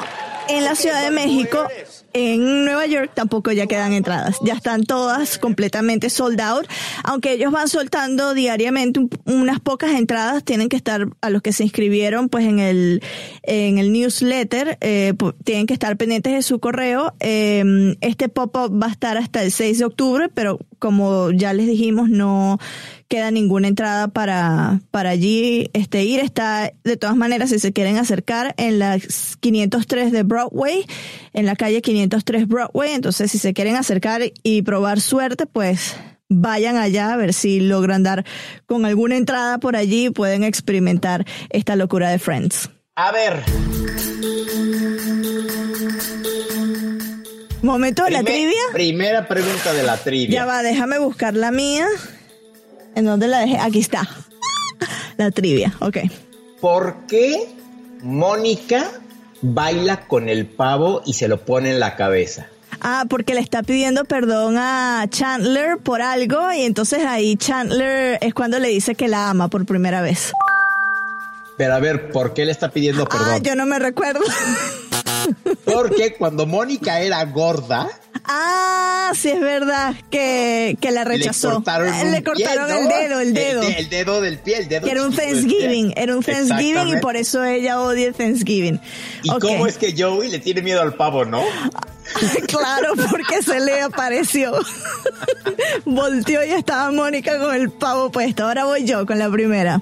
en la Ciudad de México, en Nueva York tampoco ya quedan entradas. Ya están todas completamente sold out. Aunque ellos van soltando diariamente un- unas pocas entradas, tienen que estar a los que se inscribieron pues en el, en el newsletter, eh, tienen que estar pendientes de su correo. Eh, este pop-up va a estar hasta el 6 de octubre, pero como ya les dijimos, no queda ninguna entrada para, para allí este, ir. Está, de todas maneras, si se quieren acercar, en la 503 de Broadway, en la calle 503 Broadway. Entonces, si se quieren acercar y probar suerte, pues vayan allá a ver si logran dar con alguna entrada por allí y pueden experimentar esta locura de Friends. A ver, Momento de la trivia. primera pregunta de la trivia. Ya va, déjame buscar la mía. ¿En dónde la dejé? Aquí está. La trivia, ok. ¿Por qué Mónica baila con el pavo y se lo pone en la cabeza? Ah, porque le está pidiendo perdón a Chandler por algo y entonces ahí Chandler es cuando le dice que la ama por primera vez. Pero a ver, ¿por qué le está pidiendo Ah, perdón? yo no me recuerdo. Porque cuando Mónica era gorda, Ah, sí es verdad que, que la rechazó. le cortaron, le cortaron pie, el ¿no? dedo, el dedo. de- el dedo del pie, el dedo era un. Thanksgiving, era un Thanksgiving y por eso ella odia el Thanksgiving. ¿Y Ok. cómo es que Joey le tiene miedo al pavo, no? Claro, porque se le apareció. Volteó y estaba Mónica con el pavo puesto. Ahora voy yo con la primera.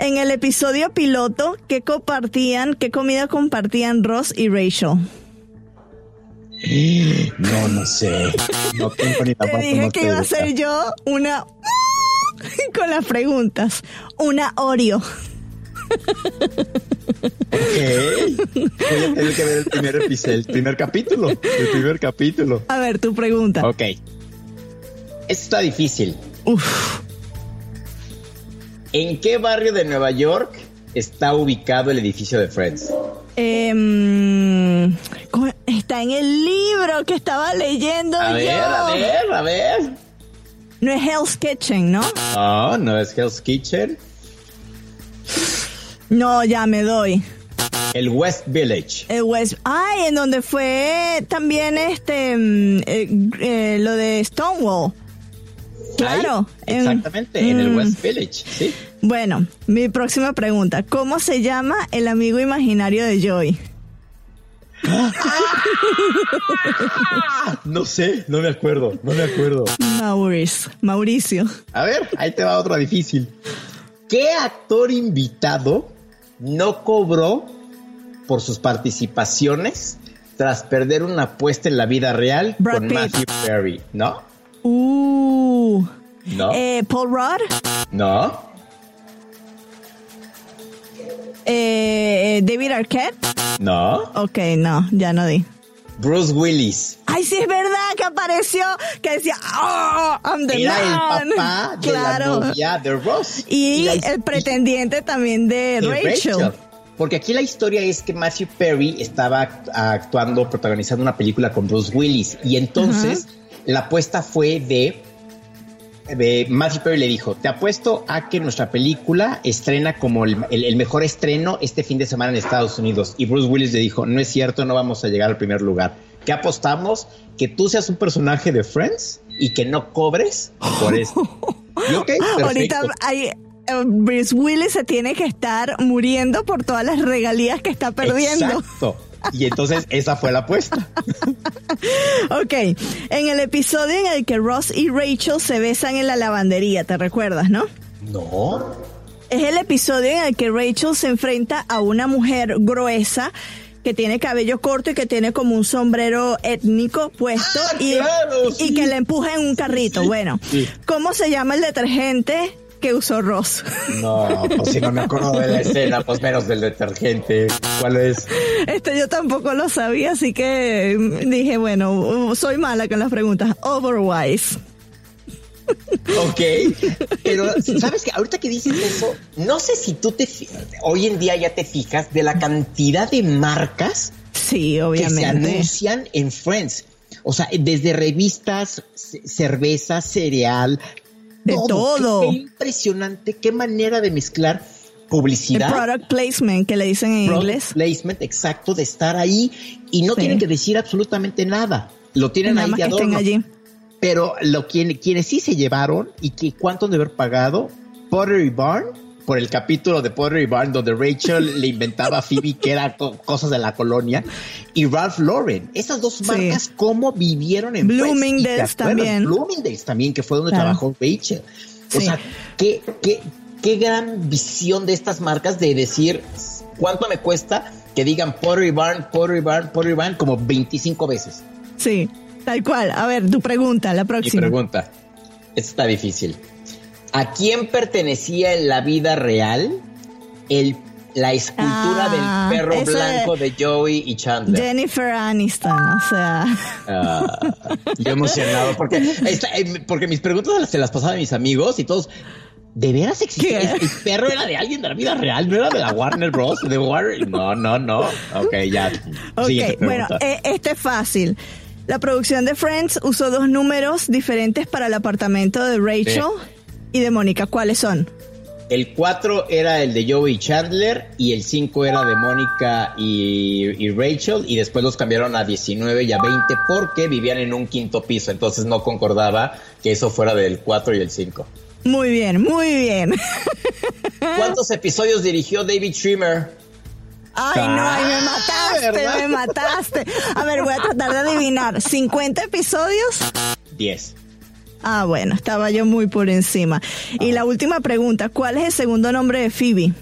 En el episodio piloto, ¿qué compartían, qué comida compartían Ross y Rachel? No, no sé. No tengo ni la Te dije que iba a ser yo una con las preguntas. Una Oreo. Ok. Voy a tener que ver el primer episodio, el primer capítulo. El primer capítulo. A ver, tu pregunta. Ok. Esto está difícil. ¿En qué barrio de Nueva York está ubicado el edificio de Friends? Em, ¿cómo- está en el libro que estaba leyendo A yo. ver, a ver, a ver. No es Hell's Kitchen, ¿no? No, no es Hell's Kitchen. No, ya me doy. El West Village. El West. Ay, en donde fue también este mm, eh, eh, lo de Stonewall. Claro. Ahí, exactamente, en el mm. West Village, sí. Bueno, mi próxima pregunta. ¿Cómo se llama el amigo imaginario de Joy? No sé, no me acuerdo, no me acuerdo. Maurice. Mauricio. A ver, ahí te va otra difícil. ¿Qué actor invitado no cobró por sus participaciones tras perder una apuesta en la vida real Brad con Pitt. Matthew Perry? ¿No? Uh. ¿No? Eh, Paul Rudd. ¿No? Eh, David Arquette. ¿No? Ok, no, ya no di. Bruce Willis. Ay, sí es verdad que apareció, que decía, oh, I'm the Era man. el papá de la novia de Ross. Y la- el pretendiente también de Rachel. porque aquí la historia es que Matthew Perry estaba act- actuando, protagonizando una película con Bruce Willis y entonces la apuesta fue de, de Matthew Perry le dijo, te apuesto a que nuestra película estrena como el, el- el mejor estreno este fin de semana en Estados Unidos y Bruce Willis le dijo, no es cierto, no vamos a llegar al primer lugar. ¿Qué apostamos? Que tú seas un personaje de Friends y que no cobres por esto. Y Ahorita hay, eh, Bruce Willis se tiene que estar muriendo por todas las regalías que está perdiendo. Exacto. Y entonces esa fue la apuesta. Ok, en el episodio en el que Ross y Rachel se besan en la lavandería, ¿te recuerdas, no? No. Es el episodio en el que Rachel se enfrenta a una mujer gruesa que tiene cabello corto y que tiene como un sombrero étnico puesto y, y que le empuja en un carrito. Bueno, Sí. ¿cómo se llama el detergente que usó Ross? No, pues si no me acuerdo de la escena, pues menos del detergente. ¿Cuál es? Este yo tampoco lo sabía, así que mm, dije, bueno, soy mala con las preguntas. Otherwise. Ok. Pero, ¿sabes que Ahorita que dices eso, no sé si tú te... Hoy en día ya te fijas de la cantidad de marcas Sí, que se anuncian en Friends. O sea, desde revistas, ce- cerveza, cereal. De todo. Qué, qué impresionante, qué manera de mezclar El publicidad. product placement que le dicen en product inglés. placement exacto de estar ahí y no Sí. tienen que decir absolutamente nada. Lo tienen Nada ahí más de que estén adorno. allí. Pero lo quien- quienes sí se llevaron y que cuánto han de haber pagado, Pottery Barn, por el capítulo de Pottery Barn donde Rachel le inventaba a Phoebe que era co- cosas de la colonia, y Ralph Lauren. Esas dos Sí. marcas, cómo vivieron en? Bloomingdale's también. Bloomingdale's también, que fue donde Claro. trabajó Rachel. O Sí. sea, qué, qué, qué gran visión de estas marcas de decir cuánto me cuesta que digan Pottery Barn, Pottery Barn, Pottery Barn como 25 veces. Sí, tal cual. A ver, tu pregunta, la Mi próxima. pregunta, esta está difícil. ¿A quién pertenecía en la vida real el, la escultura Ah, del perro esa- blanco de Joey y Chandler? Jennifer Aniston, o sea. Ah, yo emocionado porque, esta- eh, porque mis preguntas se las pasaba a mis amigos y todos. ¿De veras existía? ¿Qué? ¿El perro era de alguien de la vida real? ¿No era de la Warner Bros? ¿De Warner? No, no, no. Ok, ya. Ok, bueno, eh, este es fácil. La producción de Friends usó dos números diferentes para el apartamento de Rachel y de Mónica. ¿Cuáles son? El 4 era el de Joey Chandler y el 5 era de Mónica y, y Rachel y después los cambiaron a 19 y a 20 porque vivían en un quinto piso, entonces no concordaba que eso fuera del 4 y el 5. Muy bien, muy bien. ¿Cuántos episodios dirigió David Schwimmer? Ay, no, ay, me Ah, mataste, ¿verdad? me mataste. A ver, voy a tratar de adivinar. ¿50 episodios? 10. Ah, bueno, estaba yo muy por encima. Y la última pregunta, ¿cuál es el segundo nombre de Phoebe?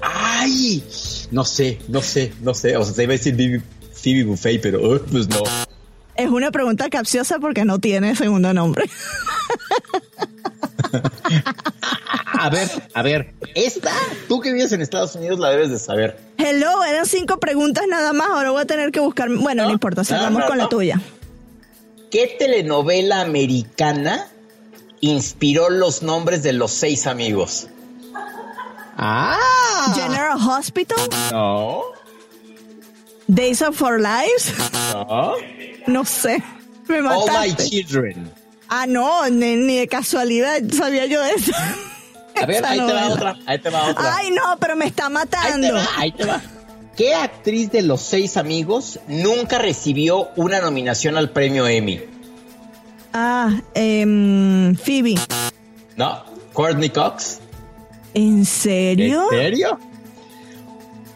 ¡Ay! No sé, no sé, no sé. O sea, se iba a decir Phoebe, Buffet, pero uh, pues no. Es una pregunta capciosa porque no tiene segundo nombre. A ver, a ver. Esta, tú que vives en Estados Unidos la debes de saber. Hello, eran cinco preguntas nada más. Ahora voy a tener que buscar. Bueno, no, importa, cerramos no, con la tuya. ¿Qué telenovela americana inspiró los nombres de los seis amigos? Ah. General Hospital, No. Days of Our Lives. No. No sé. Me All my children. Ah, no, ni, ni de casualidad sabía yo de eso. A ver, ahí te va otra. Ahí te va otra. Ay, no, pero me está ahí te matando. va, ahí te va. ¿Qué actriz de los seis amigos nunca recibió una nominación al premio Emmy? Ah, em, Phoebe. No. Courtney Cox. ¿En serio? ¿En serio?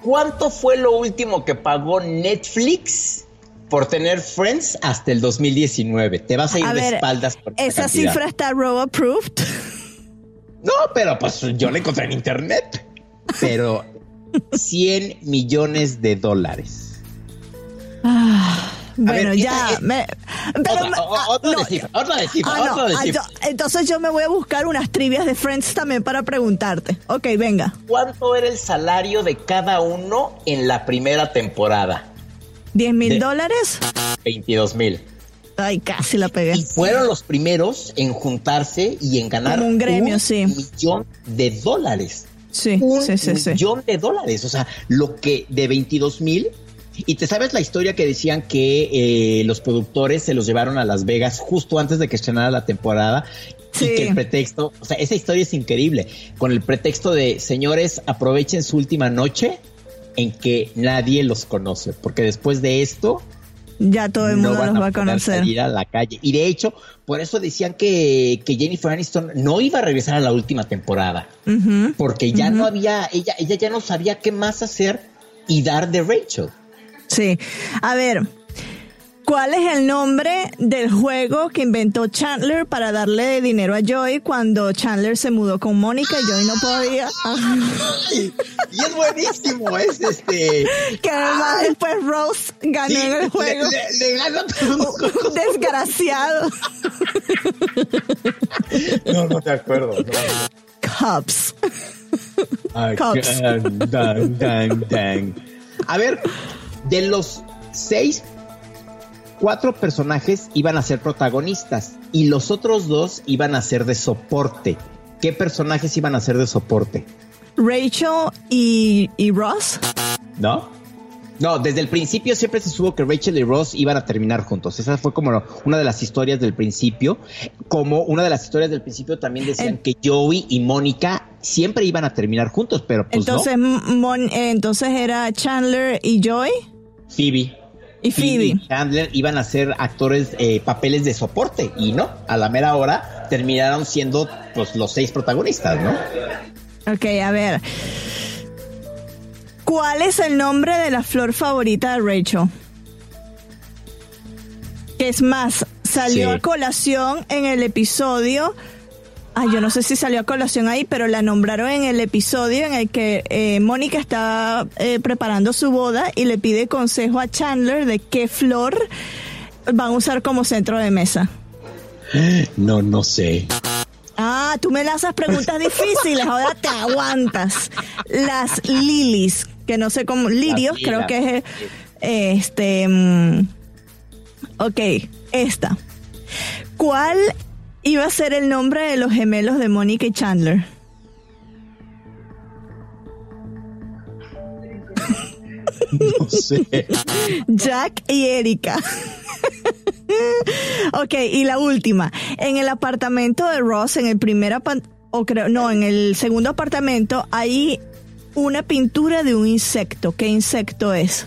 ¿Cuánto fue lo último que pagó Netflix por tener Friends hasta el 2019? Te vas a ir A de ver, espaldas por esa cantidad. cifra está robo approved. No, pero pues yo la encontré en internet. Pero 100 millones de dólares. Ah, bueno, ver, ya. esta es- me- pero Otra, me- o- ah, otra no, de cifra, otra de cifra, ah, no, otra de ah, cifra. yo- entonces yo me voy a buscar unas trivias de Friends también para preguntarte. Ok, venga. ¿Cuánto era el salario de cada uno en la primera temporada? ¿10 mil dólares? 22 mil. Ay, casi la pegué. Y fueron los primeros en juntarse y en ganar Como un gremio, un sí. millón de dólares. Sí, un sí, sí, millón de dólares. O sea, lo que de 22 mil. Y te sabes la historia que decían que eh, los productores se los llevaron a Las Vegas justo antes de que estrenara la temporada. Y que el pretexto, o sea, esa historia es increíble. Con el pretexto de, señores, aprovechen su última noche en que nadie los conoce. Porque después de esto, Ya todo el mundo no los va a conocer. salir a la calle. Y de hecho, por eso decían que, que Jennifer Aniston no iba a regresar a la última temporada. Porque ya no había, ella, ella ya no sabía qué más hacer y dar de Rachel. Sí. A ver, ¿cuál es el nombre del juego que inventó Chandler para darle dinero a Joy cuando Chandler se mudó con Mónica y Joy no podía? Y es buenísimo, es este. que además después Rose ganó Sí, en el le- juego. le- le juegos. Desgraciado. No, no te acuerdo. Ay, dang, dang, dang. A ver, de los seis, cuatro personajes iban a ser protagonistas y los otros dos iban a ser de soporte. ¿Qué personajes iban a ser de soporte? Rachel y, y Ross. ¿No? No, desde el principio siempre se supo que Rachel y Ross iban a terminar juntos. Esa fue como una de las historias del principio. Como una de las historias del principio también decían que Joey y Mónica siempre iban a terminar juntos, pero pues entonces, no. Mon- eh, entonces era Chandler y Joy. Phoebe. Y Phoebe. y Chandler iban a ser actores, eh, papeles de soporte. Y no, a la mera hora terminaron siendo pues los seis protagonistas, ¿no? Ok, a ver. ¿Cuál es el nombre de la flor favorita de Rachel? Que es más, salió Sí. a colación en el episodio. Ay, yo no sé si salió a colación ahí, pero la nombraron en el episodio en el que eh, Mónica está eh, preparando su boda y le pide consejo a Chandler de qué flor van a usar como centro de mesa. No, no sé. Ah, tú me lanzas preguntas difíciles, ahora te aguantas. Las lilies, que no sé cómo, lirios, creo que es este. mm, ok, esta. ¿Cuál iba a ser el nombre de los gemelos de Mónica y Chandler? No sé. Jack y Erika. ok, y la última. En el apartamento de Ross, en el primer o creo, no, en el segundo apartamento, hay una pintura de un insecto. ¿Qué insecto es?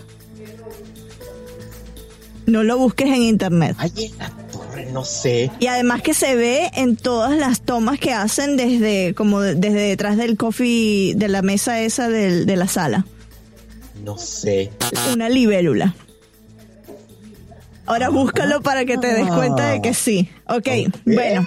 No lo busques en internet. Torre, no sé. Y además que se ve en todas las tomas que hacen desde como de- desde detrás del coffee de la mesa esa del- de la sala. No sé. Una libélula. Ahora búscalo para que te des cuenta de que sí. Ok, bueno,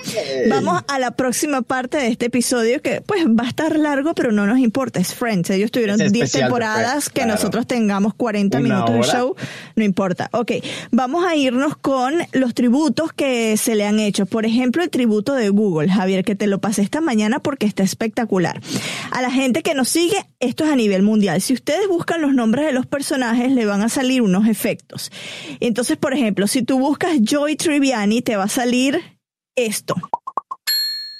vamos a la próxima parte de este episodio que pues va a estar largo, pero no nos importa, es Friends. Ellos tuvieron Es 10 especial de temporadas, Friends, que claro. nosotros tengamos 40 Una minutos de show, no importa. Ok, vamos a irnos con los tributos que se le han hecho. Por ejemplo, el tributo de Google, Javier, que te lo pasé esta mañana porque está espectacular. A la gente que nos sigue, esto es a nivel mundial. Si ustedes buscan los nombres de los personajes, le van a salir unos efectos. Entonces, por ejemplo, si tú buscas Joy Triviani, te va a salir esto.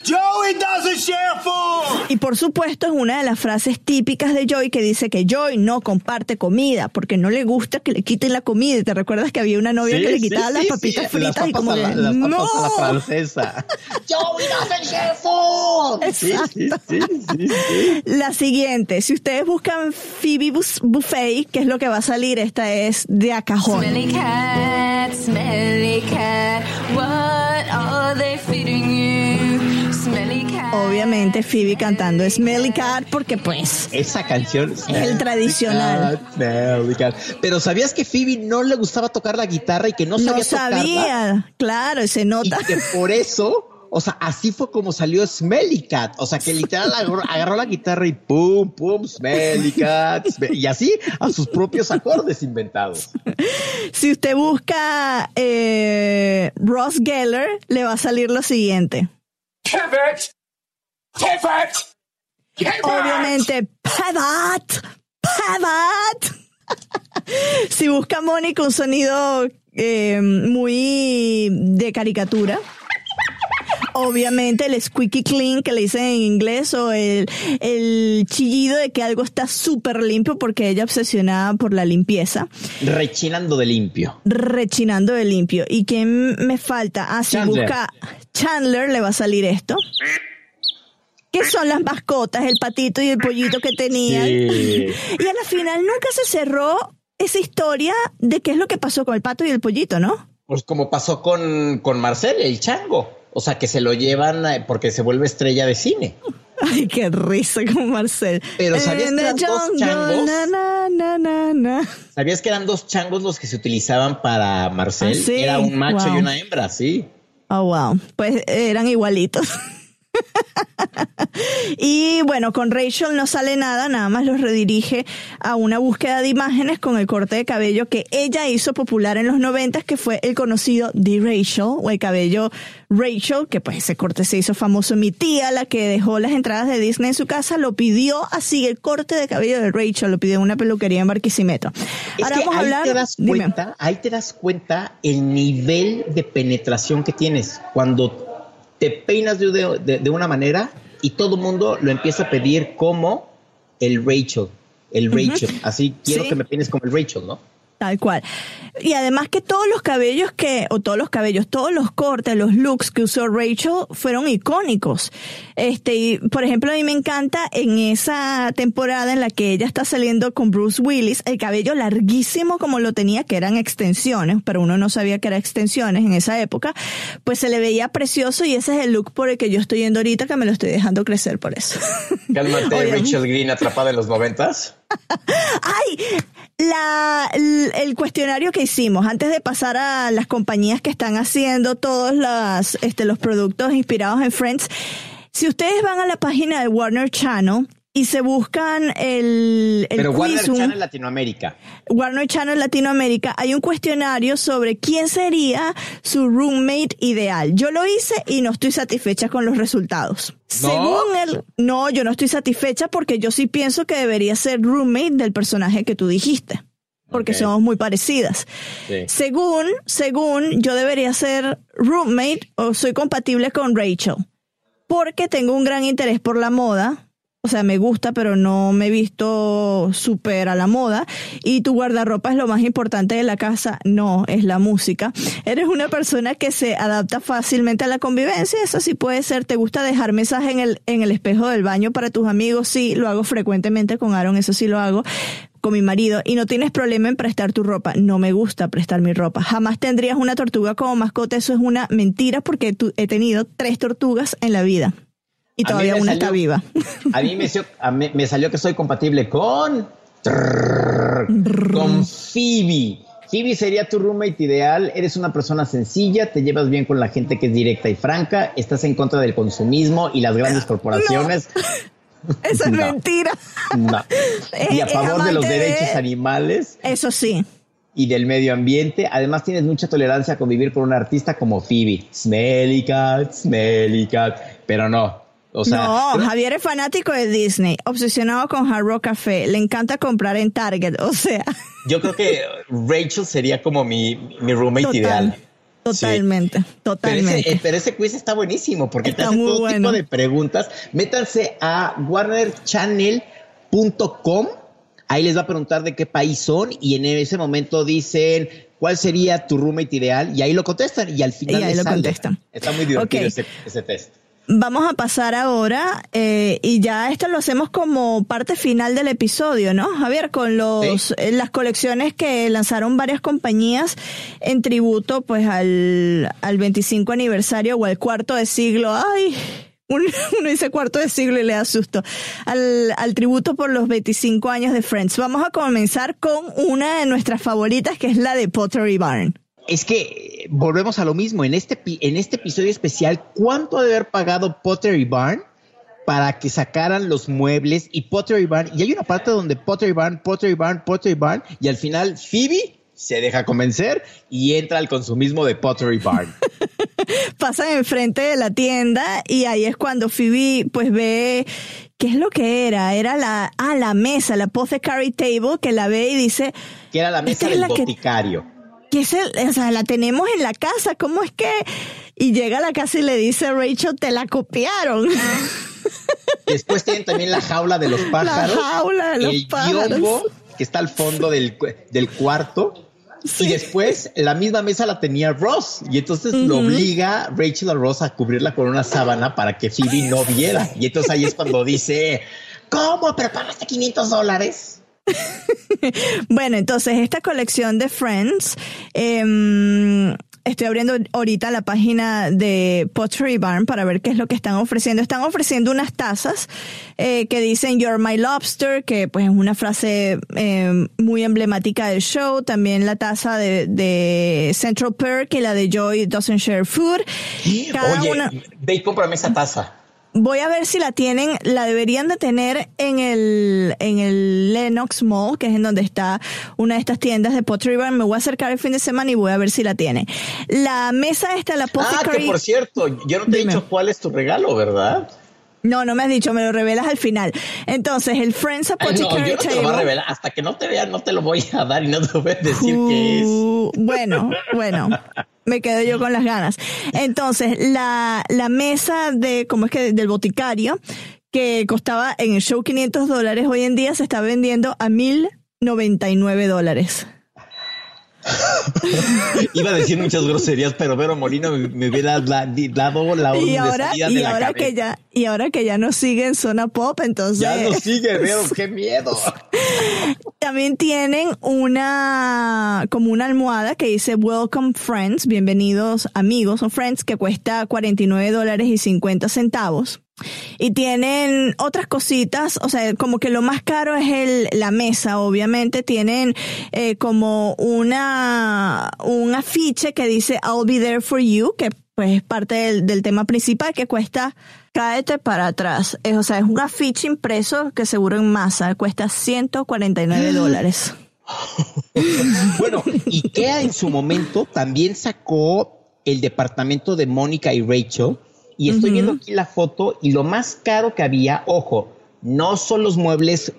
Joey doesn't share food. Y por supuesto es una de las frases típicas de Joy que dice que Joy no comparte comida porque no le gusta que le quiten la comida. Te recuerdas que había una novia Sí, que le sí, quitaba las sí, papitas sí, fritas las y como papas la- las papas ¡No! a la francesa. Joey doesn't share food. Sí, sí, sí, sí, sí. La siguiente, si ustedes buscan Phoebe Bus- Buffet, que es lo que va a salir, esta es de a cajón. Smelly cat, smelly cat, what are they feeding. Obviamente Phoebe cantando Smelly Cat porque pues Esa canción es el tradicional. Smelly cat. Pero ¿sabías que Phoebe no le gustaba tocar la guitarra y que no sabía no tocarla? sabía, claro, y se nota. Y que por eso, o sea, así fue como salió Smelly Cat. O sea, que literal agarró, agarró la guitarra y pum, pum, Smelly Cat. Y así a sus propios acordes inventados. Si usted busca eh, Ross Geller, le va a salir lo siguiente. Pivot. Pivot. Pivot. Obviamente, pivot, pivot. si busca Mónica un sonido eh, muy de caricatura. obviamente el squeaky clean que le dicen en inglés o el, el chillido de que algo está súper limpio porque ella obsesionada por la limpieza. Rechinando de limpio. Rechinando de limpio. ¿Y quién me falta? Ah, si Chandler. busca Chandler le va a salir esto. ¿Qué son las mascotas? El patito y el pollito que tenían. Sí. Y a la final nunca se cerró esa historia de qué es lo que pasó con el pato y el pollito, ¿no? Pues como pasó con, con Marcel, el chango. O sea, que se lo llevan eh, porque se vuelve estrella de cine. Ay, qué risa con Marcel. Pero ¿sabías En que eran dos changos? na, na, na, na, na. ¿Sabías que eran dos changos los que se utilizaban para Marcel? ¿Ah, sí? Era un macho Wow. y una hembra, sí. Oh, wow. Pues eran igualitos. y bueno, con Rachel no sale nada, nada más los redirige a una búsqueda de imágenes con el corte de cabello que ella hizo popular en los noventas, que fue el conocido The Rachel, o el cabello Rachel, que pues ese corte se hizo famoso. Mi tía, la que dejó las entradas de Disney en su casa, lo pidió así, el corte de cabello de Rachel, lo pidió en una peluquería en Barquisimeto. Es Ahora que vamos a hablar. te das dime. cuenta, ahí te das cuenta el nivel de penetración que tienes cuando te peinas de, de- de una manera y todo el mundo lo empieza a pedir como el Rachel, el. Rachel. Así quiero Sí. que me peines como el Rachel, ¿no? Tal cual. Y además que todos los cabellos que, o todos los cabellos, todos los cortes, los looks que usó Rachel fueron icónicos. Este, y, por ejemplo, a mí me encanta en esa temporada en la que ella está saliendo con Bruce Willis, el cabello larguísimo como lo tenía, que eran extensiones, pero uno no sabía que eran extensiones en esa época, pues se le veía precioso y ese es el look por el que yo estoy yendo ahorita, que me lo estoy dejando crecer por eso. Cálmate, Rachel Green atrapada en los noventas. ¡Ay! La, el, cuestionario que hicimos antes de pasar a las compañías que están haciendo todos las, este, los productos inspirados en Friends. Si ustedes van a la página de Warner Channel y se buscan el, el Pero Warner Channel Latinoamérica. Warner Channel Latinoamérica, hay un cuestionario sobre quién sería su roommate ideal. Yo lo hice y no estoy satisfecha con los resultados. Según el, no, yo no estoy satisfecha porque yo sí pienso que debería ser roommate del personaje que tú dijiste. Porque somos muy parecidas. Según, según, yo debería ser roommate o soy compatible con Rachel. Porque tengo un gran interés por la moda. O sea, me gusta, pero no me he visto súper a la moda. Y tu guardarropa es lo más importante de la casa. No, es la música. Eres una persona que se adapta fácilmente a la convivencia. Eso sí puede ser. ¿Te gusta dejar mensajes en el, en el espejo del baño para tus amigos? Sí, lo hago frecuentemente con Aaron. Eso sí lo hago con mi marido. Y no tienes problema en prestar tu ropa. No me gusta prestar mi ropa. Jamás tendrías una tortuga como mascota. Eso es una mentira porque he tenido tres tortugas en la vida. Y todavía una salió- está viva. A mí me, a mí- me salió que soy compatible con. con Phoebe. Phoebe sería tu roommate ideal. Eres una persona sencilla, te llevas bien con la gente que es directa y franca, estás en contra del consumismo y las grandes corporaciones. Eso es No. mentira. No. Y a Es favor de los amante de- derechos animales Eso sí. y del medio ambiente. Además, tienes mucha tolerancia a convivir con un artista como Phoebe. Smelly cat, smelly cat. Pero no. O sea, no, Javier es fanático de Disney, obsesionado con Hard Rock Café, le encanta comprar en Target, o sea, yo creo que Rachel sería como mi, mi roommate Total. ideal. totalmente, Pero ese, totalmente. eh, pero ese quiz está buenísimo porque te Está hace muy todo bueno. tipo de preguntas. Métanse a warnerchannel.com. Ahí les va a preguntar de qué país son y en ese momento dicen cuál sería tu roommate ideal y ahí lo contestan y al final Y ahí lo sale. contestan. Está muy divertido Ok. ese, ese test. Vamos a pasar ahora, eh, y ya esto lo hacemos como parte final del episodio, ¿no? Javier, con los, eh, las colecciones que lanzaron varias compañías en tributo, pues, al, al 25 aniversario o al cuarto de siglo. Ay, un- uno dice cuarto de siglo y le da susto. Al, al tributo por los 25 años de Friends. Vamos a comenzar con una de nuestras favoritas, que es la de Pottery Barn. Es que eh, volvemos a lo mismo. En este, en este episodio especial, ¿cuánto ha de haber pagado Pottery Barn para que sacaran los muebles y Pottery Barn? Y hay una parte donde Pottery Barn, Pottery Barn, Pottery Barn, y al final Phoebe se deja convencer y entra al consumismo de Pottery Barn. pasan enfrente de la tienda y ahí es cuando Phoebe pues ve qué es lo que era, era la ah, la mesa, la apothecary table que la ve y dice que era la mesa del la boticario. que es el, o sea, la tenemos en la casa, ¿cómo es que Y llega a la casa y le dice a Rachel, te la copiaron. Después tienen también la jaula de los pájaros. La jaula de los el pájaros. biombo que está al fondo del, del cuarto. Y después la misma mesa la tenía Ross. Y entonces lo obliga Rachel a Ross a cubrirla con una sábana para que Phoebe no viera. Y entonces ahí es cuando dice, ¿cómo? ¿Pero pagaste 500 dólares? Bueno, entonces esta colección de Friends, em, estoy abriendo ahorita la página de Pottery Barn para ver qué es lo que están ofreciendo. Están ofreciendo unas tazas eh, que dicen You're my lobster, que pues es una frase em, muy emblemática del show. También la taza de, de Central Perk y la de Joy Doesn't Share Food. Cada Oye, una- ve y cómprame esa taza. Voy a ver si la tienen, la deberían de tener en el, en el Lenox Mall, que es en donde está una de estas tiendas de Pottery Barn. Me voy a acercar el fin de semana y voy a ver si la tiene. La mesa esta, la Ah, Apothecary. que por cierto, yo no te he dicho cuál es tu regalo, ¿verdad? No, no me has dicho, me lo revelas al final. Entonces, el Friends Ay, no, Apothecary yo no te lo voy a Table- revelar. Hasta que no te vea, no te lo voy a dar y no te voy a decir qué es. Uh, Bueno, bueno, me quedo yo con las ganas. Entonces, la, la mesa de, ¿cómo es que? Del boticario, que costaba en el show 500 dólares, hoy en día se está vendiendo a 1099 dólares. Iba a decir muchas groserías, pero Vero Molina me, me hubiera dado la orden Y ahora, y de la ahora cabeza. que ya, y ahora que ya no sigue en zona pop, entonces. Ya no sigue, Vero, qué miedo. También tienen una, como una almohada que dice Welcome Friends, bienvenidos amigos o friends, que cuesta 49 dólares y 50 centavos. Y tienen otras cositas, o sea, como que lo más caro es el, la mesa, obviamente. Tienen eh, como una, un afiche que dice I'll be there for you, que pues es parte del, del tema principal que cuesta cáete para atrás. Es, o sea, es un afiche impreso que seguro en masa cuesta 149 dólares. Bueno, IKEA en su momento también sacó el departamento de Mónica y Rachel. Y estoy viendo aquí la foto y lo más caro que había, ojo, no son los muebles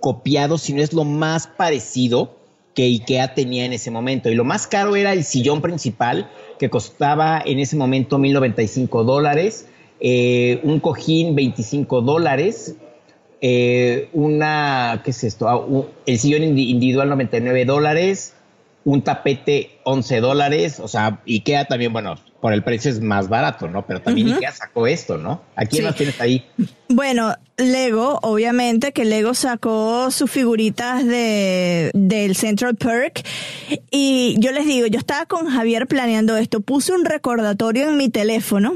copiados, sino es lo más parecido que IKEA tenía en ese momento. Y lo más caro era el sillón principal, que costaba en ese momento 1095 dólares, eh, un cojín 25 dólares, eh, una, ¿qué es esto? Ah, un- el sillón indi- individual 99 dólares, un tapete 11 dólares, o sea, IKEA también, bueno, por el precio es más barato, ¿no? Pero también Ujú. IKEA sacó esto, ¿no? ¿A quién Sí. más tienes ahí? Bueno, Lego, obviamente que Lego sacó sus figuritas de del Central Perk y yo les digo, yo estaba con Javier planeando esto, puse un recordatorio en mi teléfono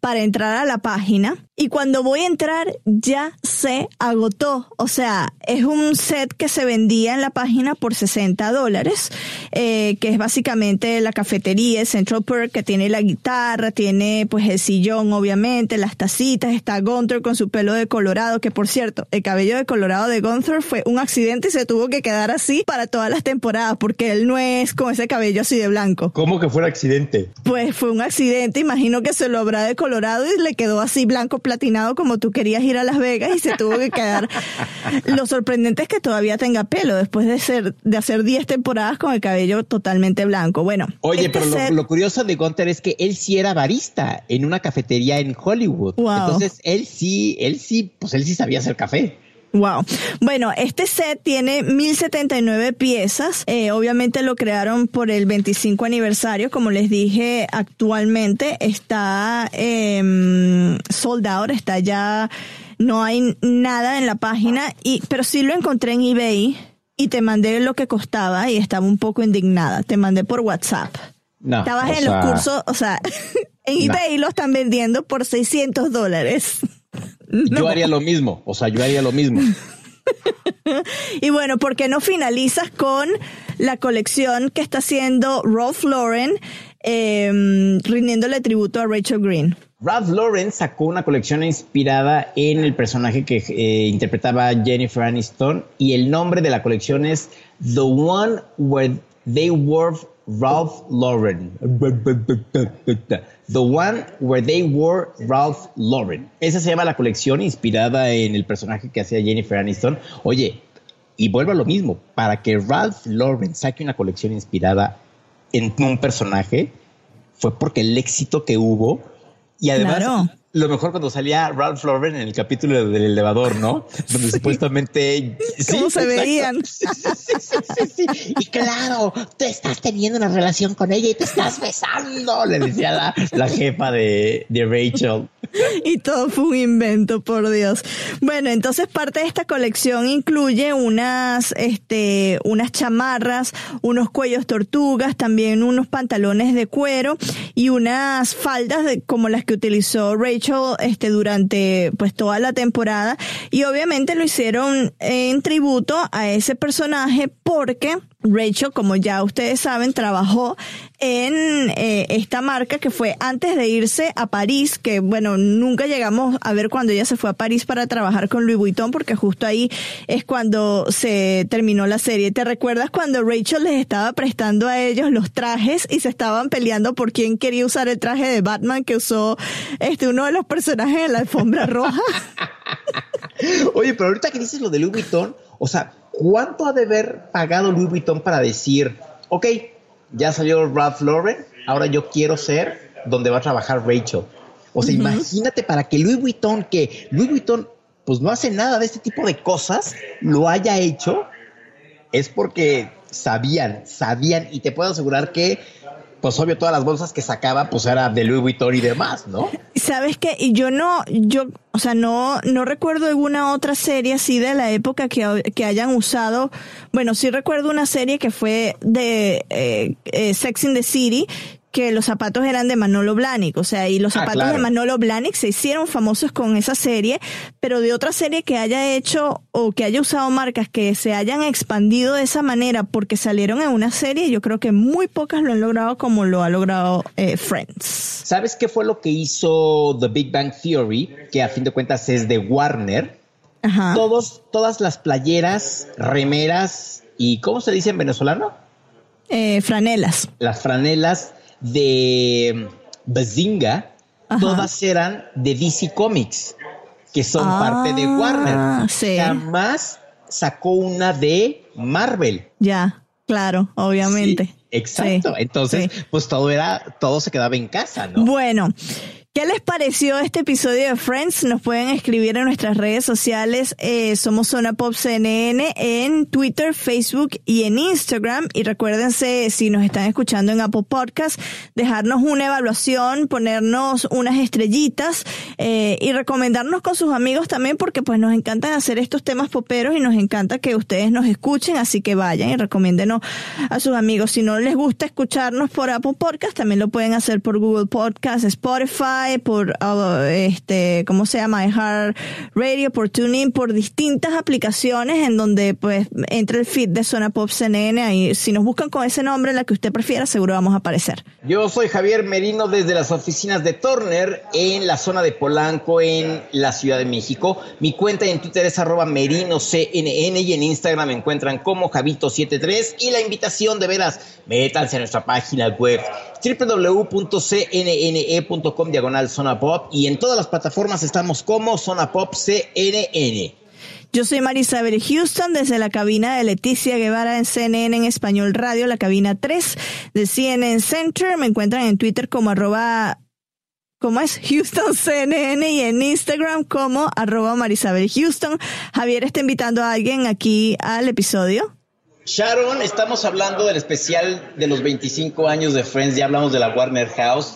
para entrar a la página. Y cuando voy a entrar ya se agotó, o sea, es un set que se vendía en la página por 60 dólares, eh, que es básicamente la cafetería, el Central Perk, que tiene la guitarra, tiene pues el sillón, obviamente, las tacitas, está Gunther con su pelo de colorado, que por cierto, el cabello de colorado de Gunther fue un accidente y se tuvo que quedar así para todas las temporadas, porque él no es con ese cabello así de blanco. ¿Cómo que fuera accidente? Pues fue un accidente, imagino que se lo habrá de colorado y le quedó así blanco platinado como tú querías ir a Las Vegas y se tuvo que quedar. Lo sorprendente es que todavía tenga pelo después de ser de hacer 10 temporadas con el cabello totalmente blanco. Bueno, Oye, este pero lo, curioso de Gunther es que él sí era barista en una cafetería en Hollywood. Wow. Entonces, él sí, él sí, pues él sí sabía hacer café. Wow. Bueno, este set tiene 1079 piezas. Eh, obviamente lo crearon por el 25 aniversario. Como les dije, actualmente está eh, sold out, está ya, no hay nada en la página, y, pero sí lo encontré en eBay y te mandé lo que costaba y estaba un poco indignada. Te mandé por WhatsApp. No, Estabas en sea, los cursos, o sea, en No. eBay lo están vendiendo por 600 dólares. Yo haría lo mismo, o sea, yo haría lo mismo. Y bueno, ¿por qué no finalizas con la colección que está haciendo Ralph Lauren, eh, rindiéndole tributo a Rachel Green? Ralph Lauren sacó una colección inspirada en el personaje que eh, interpretaba Jennifer Aniston y el nombre de la colección es The One Where They Wore Ralph Lauren. The One Where They Wore Ralph Lauren. Esa se llama la colección inspirada en el personaje que hacía Jennifer Aniston. Oye, y vuelvo a lo mismo, para que Ralph Lauren saque una colección inspirada en un personaje, fue porque el éxito que hubo y además Claro. Lo mejor cuando salía Ralph Lauren en el capítulo del elevador, ¿no? Donde supuestamente ¿Cómo se exacto. veían? Y claro, tú estás teniendo una relación con ella y te estás besando, le decía la, la jefa de, de Rachel. Y todo fue un invento, por Dios. Bueno, entonces parte de esta colección incluye unas, este, unas chamarras, unos cuellos tortugas, también unos pantalones de cuero y unas faldas de- como las que utilizó Rachel, este, durante, pues, toda la temporada. Y obviamente lo hicieron en tributo a ese personaje porque Rachel, como ya ustedes saben, trabajó en eh, esta marca que fue antes de irse a París, que bueno, nunca llegamos a ver cuando ella se fue a París para trabajar con Louis Vuitton, porque justo ahí es cuando se terminó la serie. ¿Te recuerdas cuando Rachel les estaba prestando a ellos los trajes y se estaban peleando por quién quería usar el traje de Batman que usó este uno de los personajes en la alfombra roja? Oye, pero ahorita que dices lo de Louis Vuitton, o sea, ¿cuánto ha de haber pagado Louis Vuitton para decir, ok, ya salió Ralph Lauren, ahora yo quiero ser donde va a trabajar Rachel? O sea, imagínate para que Louis Vuitton, que Louis Vuitton pues no hace nada de este tipo de cosas, lo haya hecho, es porque sabían, sabían, y te puedo asegurar que, pues obvio, todas las bolsas que sacaba, pues era de Louis Vuitton y demás, ¿no? ¿Sabes qué? Y yo no, yo, o sea, no, no recuerdo alguna otra serie así de la época que, que hayan usado. Bueno, sí recuerdo una serie que fue de eh, eh, Sex in the City, que los zapatos eran de Manolo Blahnik, o sea, y los Ah, zapatos claro. de Manolo Blahnik se hicieron famosos con esa serie, pero de otra serie que haya hecho o que haya usado marcas que se hayan expandido de esa manera porque salieron en una serie, yo creo que muy pocas lo han logrado como lo ha logrado eh, Friends. ¿Sabes qué fue lo que hizo The Big Bang Theory? Que a fin de cuentas es de Warner. Ajá. Todos, todas las playeras, remeras y ¿cómo se dice en venezolano? Eh, franelas. Las franelas de Bazinga, Ajá. todas eran de DC Comics, que son Ah, parte de Warner. sí. Jamás sacó una de Marvel. Ya, claro, obviamente. Exacto. Sí, Entonces, pues todo era, todo se quedaba en casa, ¿no? Bueno, ¿qué les pareció este episodio de Friends? Nos pueden escribir en nuestras redes sociales. eh, somos Zona Pop CNN en Twitter, Facebook y en Instagram. Y recuérdense, si nos están escuchando en Apple Podcast, dejarnos una evaluación, ponernos unas estrellitas eh, y recomendarnos con sus amigos también, porque pues nos encanta hacer estos temas poperos y nos encanta que ustedes nos escuchen. Así que vayan y recomiéndenos a sus amigos. Si no les gusta escucharnos por Apple Podcast, también lo pueden hacer por Google Podcast, Spotify, por, uh, este, ¿cómo se llama? iHeart Radio, por TuneIn, por distintas aplicaciones en donde pues entra el feed de Zona Pop CNN. Ahí, si nos buscan con ese nombre, la que usted prefiera, seguro vamos a aparecer. Yo soy Javier Merino desde las oficinas de Turner en la zona de Polanco en la Ciudad de México. Mi cuenta en Twitter es arroba merinoCNN y en Instagram me encuentran como Javito73 y la invitación de veras, métanse a nuestra página web www.cnne.com diagonal Zona Pop y en todas las plataformas estamos como Zona Pop CNN. Yo soy Marisabel Houston desde la cabina de Leticia Guevara en CNN en Español Radio, la cabina 3 de CNN Center. Me encuentran en Twitter como arroba, ¿cómo es? Houston CNN y en Instagram como arroba Marisabel Houston. Javier está invitando a alguien aquí al episodio. Sharon, estamos hablando del especial de los 25 años de Friends, ya hablamos de la Warner House.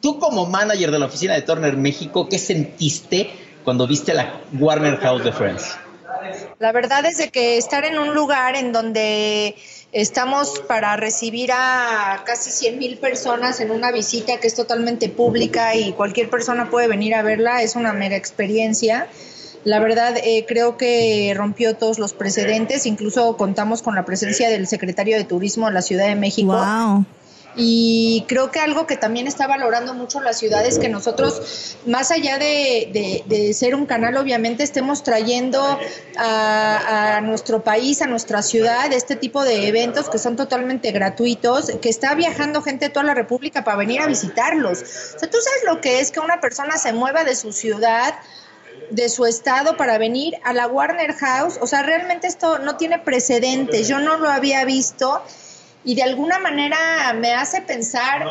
Tú como manager de la oficina de Turner México, ¿qué sentiste cuando viste la Warner House de Friends? La verdad es de que estar en un lugar en donde estamos para recibir a casi 100 mil personas en una visita que es totalmente pública y cualquier persona puede venir a verla, es una mega experiencia. La verdad, eh, creo que rompió todos los precedentes, incluso contamos con la presencia del secretario de Turismo de la Ciudad de México. Wow. Y creo que algo que también está valorando mucho la ciudad es que nosotros, más allá de, de- de ser un canal, obviamente estemos trayendo a, a nuestro país, a nuestra ciudad, este tipo de eventos que son totalmente gratuitos, que está viajando gente de toda la República para venir a visitarlos. O sea, tú sabes lo que es que una persona se mueva de su ciudad de su estado para venir a la Warner House. O sea, realmente esto no tiene precedentes. Yo no lo había visto. y de alguna manera me hace pensar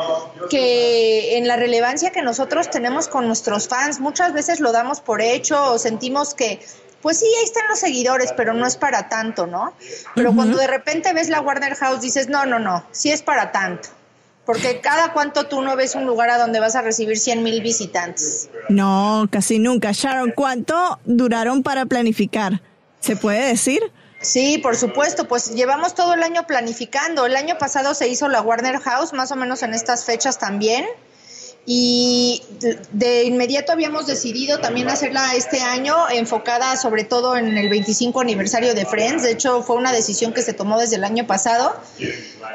que en la relevancia que nosotros tenemos con nuestros fans, muchas veces lo damos por hecho o sentimos que pues sí, ahí están los seguidores, pero no es para tanto, ¿no? Pero cuando de repente ves la Warner House dices, no, no, no, sí es para tanto. Porque cada cuánto tú no ves un lugar a donde vas a recibir 100 mil visitantes. No, casi nunca. Sharon, ¿cuánto duraron para planificar? ¿Se puede decir? Sí, por supuesto, pues llevamos todo el año planificando. El año pasado se hizo la Warner House, más o menos en estas fechas también. Y de inmediato habíamos decidido también hacerla este año, enfocada sobre todo en el 25 aniversario de Friends. De hecho, fue una decisión que se tomó desde el año pasado.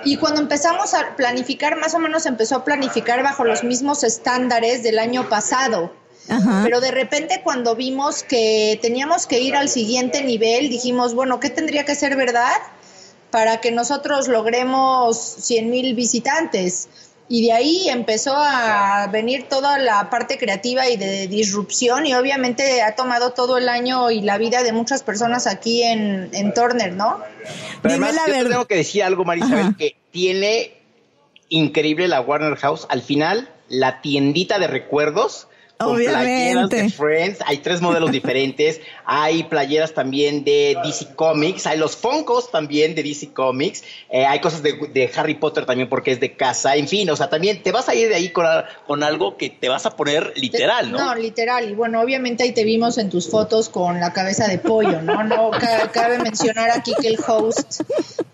Y cuando empezamos a planificar, más o menos empezó a planificar bajo los mismos estándares del año pasado. Pero de repente cuando vimos que teníamos que ir al siguiente nivel, dijimos, bueno, ¿qué tendría que ser verdad para que nosotros logremos 100 mil visitantes? Y de ahí empezó a venir toda la parte creativa y de disrupción y obviamente ha tomado todo el año y la vida de muchas personas aquí en, en Turner, ¿no? Pero además, yo te tengo que decir algo, Marisabel, que tiene increíble la Warner House. Al final, la tiendita de recuerdos con playeras de Friends. Hay tres modelos diferentes. Hay playeras también de DC Comics. Hay los Funkos también de DC Comics. Eh, hay cosas de, de, Harry Potter también porque es de casa. En fin, o sea, también te vas a ir de ahí con, con algo que te vas a poner literal, ¿no? No, literal. Y bueno, obviamente ahí te vimos en tus fotos con la cabeza de pollo, ¿no? No cabe mencionar aquí que el host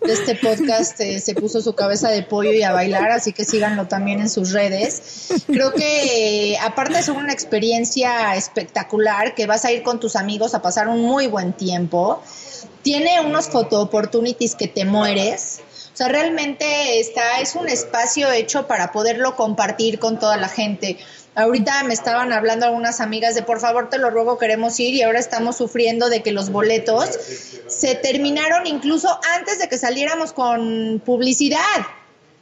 de este podcast eh, se puso su cabeza de pollo y a bailar, así que síganlo también en sus redes. Creo que eh, aparte ser una experiencia espectacular, que vas a ir con tus amigos a pasar un muy buen tiempo, tiene unos photo opportunities que te mueres. O sea, realmente está, es un espacio hecho para poderlo compartir con toda la gente. Ahorita me estaban hablando algunas amigas de por favor te lo ruego queremos ir y ahora estamos sufriendo de que los boletos se terminaron incluso antes de que saliéramos con publicidad.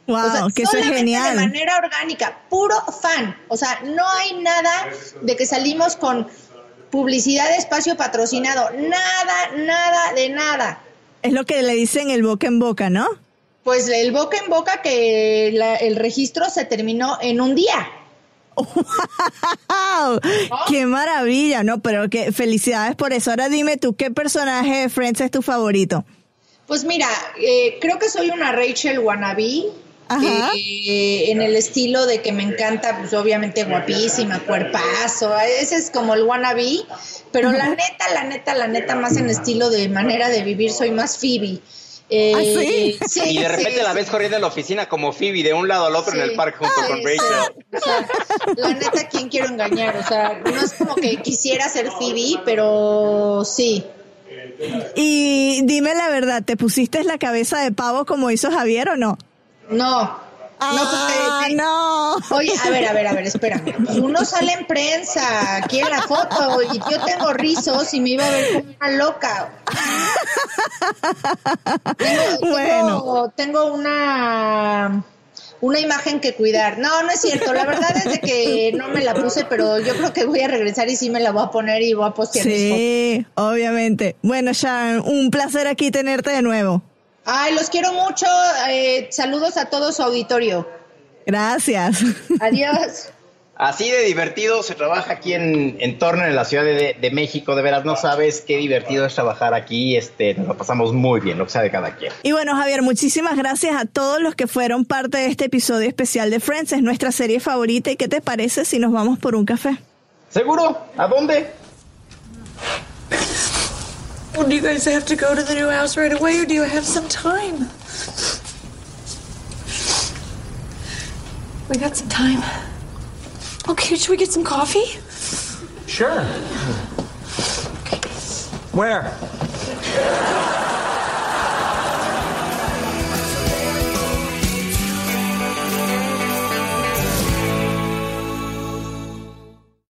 Wow, o sea, que eso es genial. De manera orgánica, puro fan. O sea, no hay nada de que salimos con publicidad de espacio patrocinado. Nada, nada, de nada. Es lo que le dicen el boca en boca, ¿no? Pues el boca en boca que la- el registro se terminó en un día. ¡Wow! ¡Qué maravilla! No, pero que felicidades por eso. Ahora dime tú, ¿qué personaje de Friends es tu favorito? Pues mira, eh, creo que soy una Rachel wannabe. Ajá. eh, en el estilo de que me encanta, pues obviamente guapísima, cuerpazo, ese es como el wannabe, pero la neta, la neta, la neta, más en estilo de manera de vivir, soy más Phoebe. Eh, ¿Ah, sí? sí, y de repente sí, la ves corriendo en la oficina como Phoebe de un lado al otro en el parque junto Ay, con sí. Rachel. O sea, la neta, ¿quién quiero engañar? O sea, no es como que quisiera ser Phoebe, pero sí. Y dime la verdad, ¿te pusiste la cabeza de pavo como hizo Javier o no? No. Ah, no. Oye, a ver, a ver, a ver, espérame. Uno sale en prensa, aquí en la foto, y yo tengo rizos y me iba a ver como una loca. Tengo, tengo- Bueno. tengo una una imagen que cuidar. No, no es cierto. La verdad es de que no me la puse, pero yo creo que voy a regresar y sí me la voy a poner y voy a postear. Sí, obviamente. Bueno, Sharon, un placer aquí tenerte de nuevo. Ay, los quiero mucho. eh, saludos a todo su auditorio. Gracias. Adiós. Así de divertido se trabaja aquí en, en Turner, en la Ciudad de, de México. De veras, no sabes qué divertido es trabajar aquí. Este, nos lo pasamos muy bien, lo que sea de cada quien. Y bueno, Javier, muchísimas gracias a todos los que fueron parte de este episodio especial de Friends. Es nuestra serie favorita. ¿Y qué te parece si nos vamos por un café? ¿Seguro? ¿A dónde? Well, do you guys have to go to the new house right away, or do you have some time? We got some time. Okay, should we get some coffee? Sure. Where?